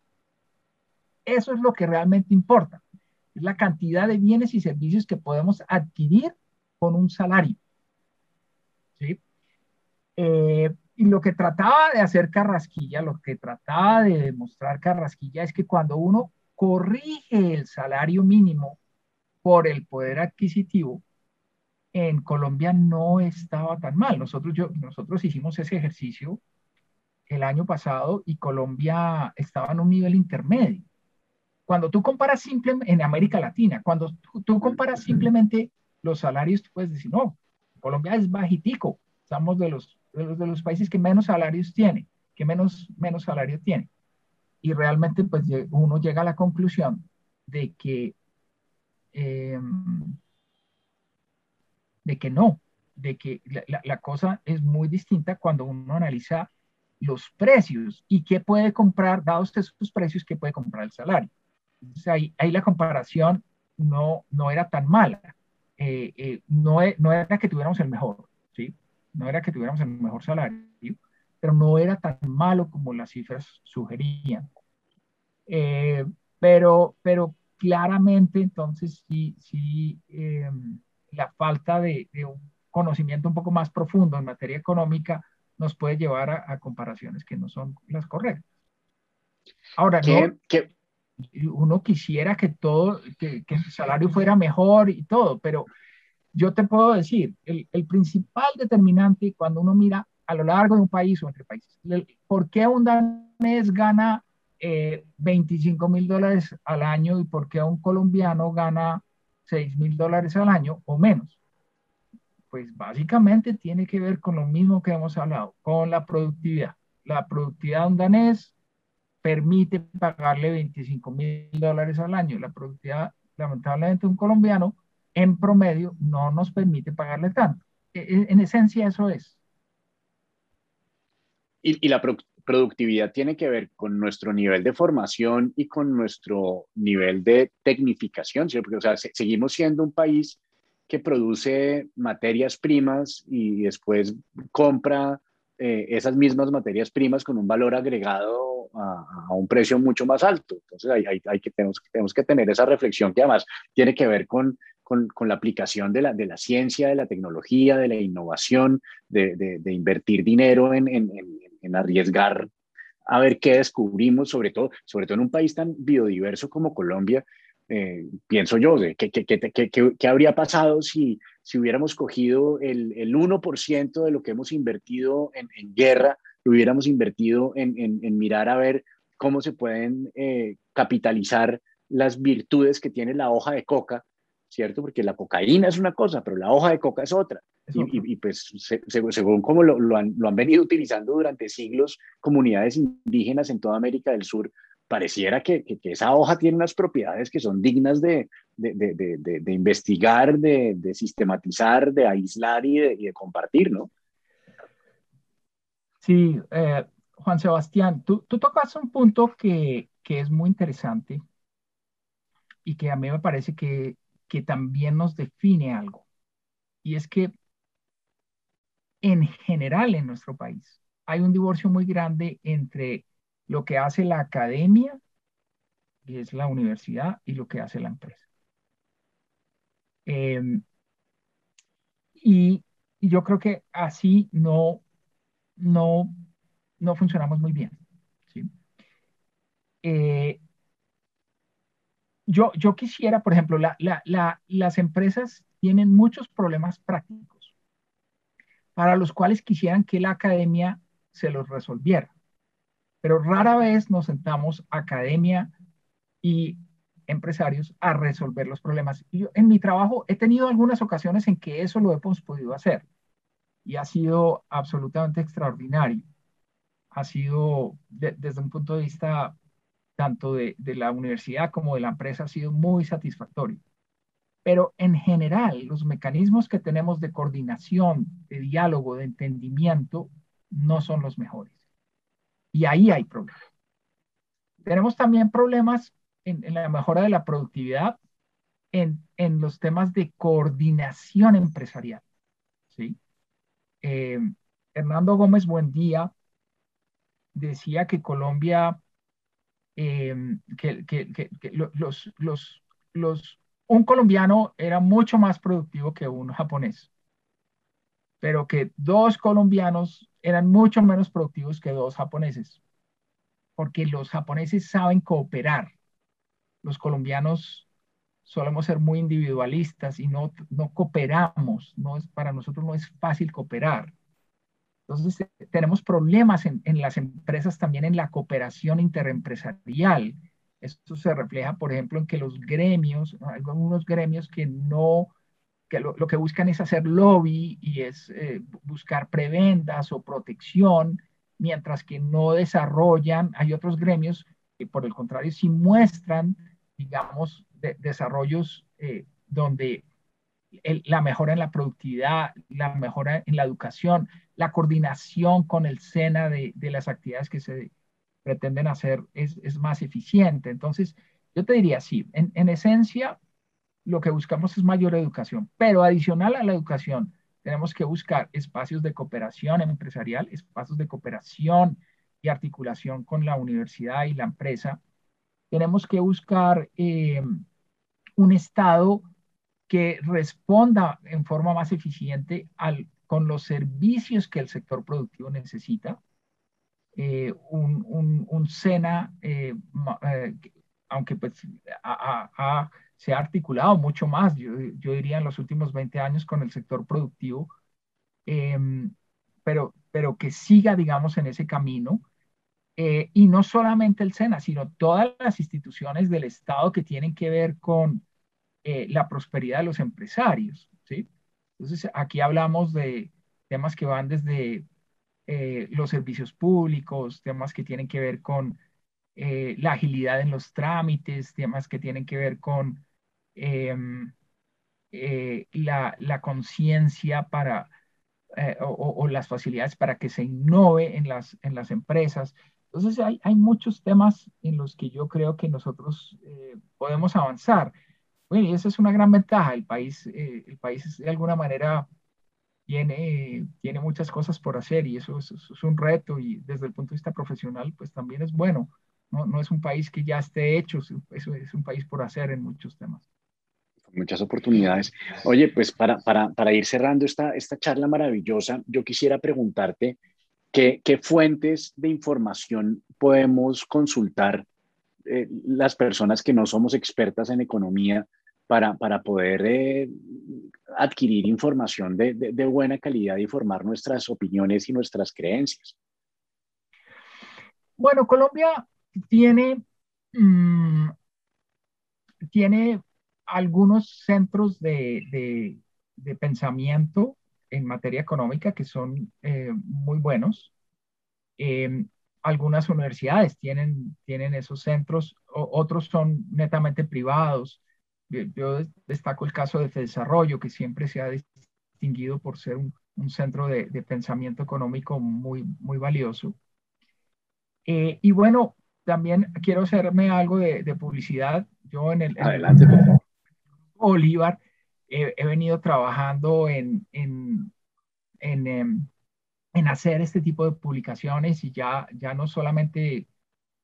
Eso es lo que realmente importa. Es la cantidad de bienes y servicios que podemos adquirir con un salario. ¿Sí? Eh, y lo que trataba de hacer Carrasquilla, lo que trataba de demostrar Carrasquilla es que cuando uno corrige el salario mínimo por el poder adquisitivo, en Colombia no estaba tan mal. Nosotros, nosotros hicimos ese ejercicio el año pasado y Colombia estaba en un nivel intermedio. Cuando tú comparas simplemente en América Latina, cuando tú, comparas simplemente los salarios, tú puedes decir, no, Colombia es bajitico, estamos de los, de los, países que menos salarios tiene, que menos, menos salario tiene. Y realmente, pues uno llega a la conclusión de que, em, de que no, de que la, la, cosa es muy distinta cuando uno analiza los precios y qué puede comprar, dados esos precios, qué puede comprar el salario ahí, la comparación no, no era tan mala. Eh, eh, no, e, no, era que tuviéramos el mejor, ¿sí? No era que tuviéramos el mejor salario, pero no era tan malo como las cifras sugerían. Eh, pero, pero claramente entonces sí, sí em, la falta de, un conocimiento un poco más profundo en materia económica nos puede llevar a, comparaciones que no son las correctas. Ahora, ¿Qué, uno quisiera que todo, que, que, el salario fuera mejor y todo, pero yo te puedo decir, el, el, principal determinante cuando uno mira a lo largo de un país o entre países, ¿por qué un danés gana 25 eh, mil dólares al año y por qué un colombiano gana 6 mil dólares al año o menos? Pues básicamente tiene que ver con lo mismo que hemos hablado, con la productividad. La productividad de un danés permite pagarle 25 mil dólares al año. La productividad, lamentablemente, un colombiano en promedio no nos permite pagarle tanto. E, e, en esencia, eso es. y, la productividad tiene que ver con nuestro nivel de formación y con nuestro nivel de tecnificación, ¿sí? porque o sea, seguimos siendo un país que produce materias primas y después compra eh, esas mismas materias primas con un valor agregado a, un precio mucho más alto. Entonces hay, hay, que, tenemos, tenemos, que tener esa reflexión que además tiene que ver con, con, la aplicación de la, de la, ciencia, de la tecnología, de la innovación, de, de, invertir dinero en, en, en, arriesgar a ver qué descubrimos, sobre todo, sobre todo en un país tan biodiverso como Colombia, eh, pienso yo, ¿qué, qué, qué, qué, habría pasado si, si hubiéramos cogido el, el 1% de lo que hemos invertido en, en guerra, lo hubiéramos invertido en, en, mirar a ver cómo se pueden eh, capitalizar las virtudes que tiene la hoja de coca, ¿cierto? Porque la cocaína es una cosa, pero la hoja de coca es otra. Y, y, pues según como lo, lo, han, lo han venido utilizando durante siglos comunidades indígenas en toda América del Sur, pareciera que, que, esa hoja tiene unas propiedades que son dignas de, de, de, de investigar, de, sistematizar, de aislar y de, compartir, ¿no? Sí, eh, Juan Sebastián, tú, tú, tocas un punto que, que, es muy interesante y que a mí me parece que, que también nos define algo. Y es que en general en nuestro país hay un divorcio muy grande entre lo que hace la academia, que es la universidad, y lo que hace la empresa. Em, y, yo creo que así no, no, no funcionamos muy bien. Eh, yo, yo quisiera, por ejemplo, las empresas tienen muchos problemas prácticos para los cuales quisieran que la academia se los resolviera pero rara vez nos sentamos academia y empresarios a resolver los problemas. Y yo, en mi trabajo he tenido algunas ocasiones en que eso lo hemos podido hacer y ha sido absolutamente extraordinario. Ha sido, desde un punto de vista tanto de, de, la universidad como de la empresa, ha sido muy satisfactorio. Pero en general, los mecanismos que tenemos de coordinación, de diálogo, de entendimiento, no son los mejores. Y ahí hay problemas. Tenemos también problemas en, la mejora de la productividad en, los temas de coordinación empresarial. ¿sí? Eh, Hernando Gómez Buendía decía que Colombia, eh, que, los, los, los, un colombiano era mucho más productivo que un japonés, pero que dos colombianos eran mucho menos productivos que dos japoneses, porque los japoneses saben cooperar. Los colombianos solemos ser muy individualistas y no, no cooperamos, no es, para nosotros no es fácil cooperar. Entonces, tenemos problemas en, en las empresas también en la cooperación interempresarial. Esto se refleja, por ejemplo, en que los gremios, algunos gremios que no que lo, que buscan es hacer lobby y es eh, buscar prebendas o protección, mientras que no desarrollan, hay otros gremios que por el contrario sí muestran, digamos, desarrollos eh, donde la mejora en la productividad, la mejora en la educación, la coordinación con el SENA de, de las actividades que se pretenden hacer es, es, más eficiente. Entonces, yo te diría, sí, en, en esencia, lo que buscamos es mayor educación, pero adicional a la educación, tenemos que buscar espacios de cooperación empresarial, espacios de cooperación y articulación con la universidad y la empresa. Tenemos que buscar eh, un Estado que responda en forma más eficiente al, con los servicios que el sector productivo necesita. Eh, un, un, SENA, eh, aunque pues ha, se ha articulado mucho más, yo, diría, en los últimos 20 años con el sector productivo, em, pero, pero que siga, digamos, en ese camino. Eh, y no solamente el SENA, sino todas las instituciones del Estado que tienen que ver con eh, la prosperidad de los empresarios. ¿sí? Entonces, aquí hablamos de temas que van desde eh, los servicios públicos, temas que tienen que ver con eh, la agilidad en los trámites, temas que tienen que ver con em, eh, la, conciencia para eh, o, las facilidades para que se innove en las, en las empresas. Entonces hay, hay muchos temas en los que yo creo que nosotros podemos avanzar. Bueno, y esa es una gran ventaja. El país, el país de alguna manera tiene, tiene muchas cosas por hacer y eso es, es, un reto y desde el punto de vista profesional pues también es bueno. No, no es un país que ya esté hecho, eso es un país por hacer en muchos temas muchas oportunidades. Oye, pues para, para, para, ir cerrando esta, esta charla maravillosa, yo quisiera preguntarte qué, qué fuentes de información podemos consultar eh, las personas que no somos expertas en economía para, para poder eh, adquirir información de, de, buena calidad y formar nuestras opiniones y nuestras creencias. Bueno, Colombia tiene, mm, tiene algunos centros de, pensamiento en materia económica que son eh, muy buenos. Em, algunas universidades tienen, tienen esos centros, otros son netamente privados. Yo, destaco el caso de Desarrollo, que siempre se ha distinguido por ser un, centro de, pensamiento económico muy, muy valioso. Eh, y bueno, también quiero hacerme algo de, publicidad. Yo en el, Adelante, Bolívar, he venido trabajando en, en, en, em, en, hacer este tipo de publicaciones y ya, ya no solamente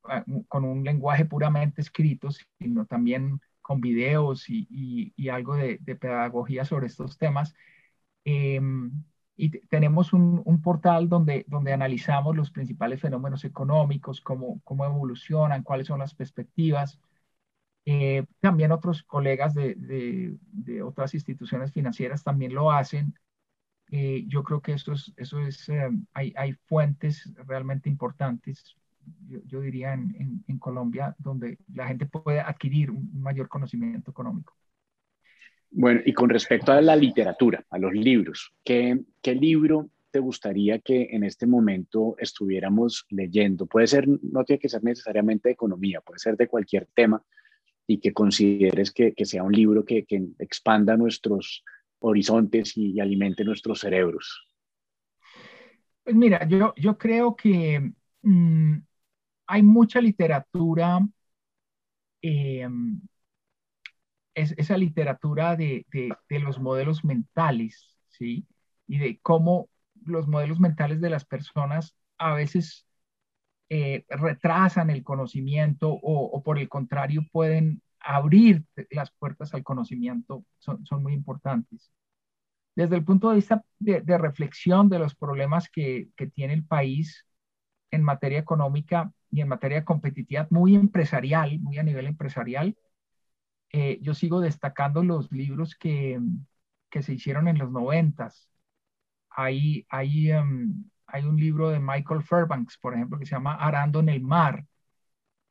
ah, con un lenguaje puramente escrito, sino también con videos y, y, algo de, de, pedagogía sobre estos temas. Em, y tenemos un, un, portal donde, donde analizamos los principales fenómenos económicos, cómo, cómo evolucionan, cuáles son las perspectivas. Eh, también otros colegas de, de, otras instituciones financieras también lo hacen. Eh, yo creo que eso es, eso es eh, hay, hay, fuentes realmente importantes, yo, diría, en, en, Colombia, donde la gente puede adquirir un mayor conocimiento económico. Bueno, y con respecto a la literatura, a los libros, ¿qué, libro te gustaría que en este momento estuviéramos leyendo? Puede ser, no tiene que ser necesariamente de economía, puede ser de cualquier tema, y que consideres que, sea un libro que, expanda nuestros horizontes y, alimente nuestros cerebros? Pues mira, yo, yo creo que mm, hay mucha literatura, eh, es, esa literatura de, de, de, los modelos mentales, ¿sí? Y de cómo los modelos mentales de las personas a veces eh, retrasan el conocimiento o, por el contrario pueden abrir las puertas al conocimiento son, son muy importantes. Desde el punto de vista de, reflexión de los problemas que, que, tiene el país en materia económica y en materia competitiva, muy empresarial, muy a nivel empresarial, eh, yo sigo destacando los libros que, que se hicieron en los noventas. Hay, hay em, hay un libro de Michael Fairbanks, por ejemplo, que se llama Arando en el Mar,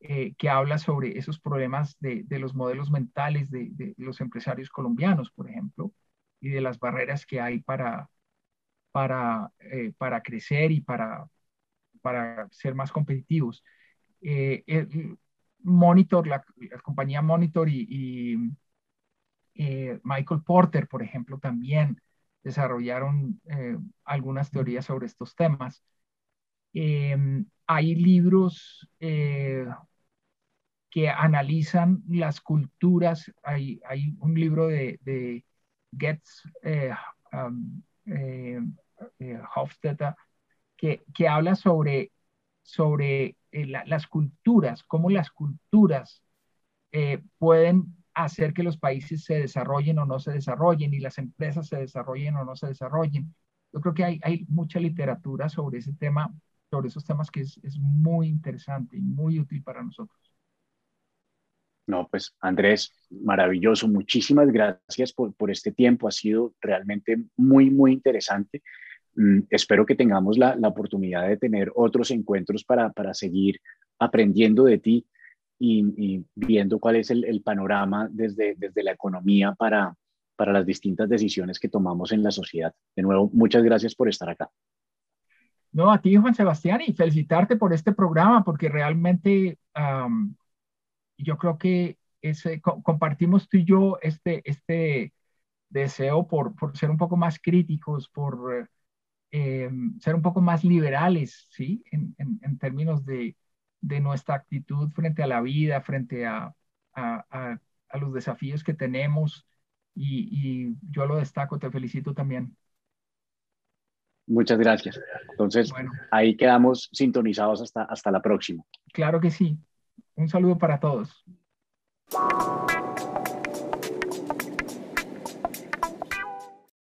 eh, que habla sobre esos problemas de, los modelos mentales de, los empresarios colombianos, por ejemplo, y de las barreras que hay para, para, eh, para crecer y para, para ser más competitivos. Eh, Monitor, la, compañía Monitor y, y Michael Porter, por ejemplo, también desarrollaron eh, algunas teorías sobre estos temas. Em, hay libros eh, que analizan las culturas. Hay, hay un libro de, de Getz eh, um, Hofstadter que, que, habla sobre, sobre las culturas, cómo las culturas pueden hacer que los países se desarrollen o no se desarrollen y las empresas se desarrollen o no se desarrollen. Yo creo que hay, hay mucha literatura sobre ese tema, sobre esos temas que es, es muy interesante y muy útil para nosotros. No, pues Andrés, maravilloso. Muchísimas gracias por, por este tiempo. Ha sido realmente muy, muy interesante. Mm, espero que tengamos la, la, oportunidad de tener otros encuentros para, para seguir aprendiendo de ti y, viendo cuál es el, panorama desde, desde la economía para, para las distintas decisiones que tomamos en la sociedad. De nuevo, muchas gracias por estar acá. No, a ti, Juan Sebastián, y felicitarte por este programa, porque realmente yo creo que ese, compartimos tú y yo este, este deseo por, por ser un poco más críticos, por, ser un poco más liberales, ¿sí? En, en, términos de, de, nuestra actitud frente a la vida, frente a, a, a los desafíos que tenemos. Y, y, yo lo destaco, te felicito también. Muchas gracias. Entonces, ahí quedamos sintonizados hasta, hasta la próxima. Claro que sí. Un saludo para todos.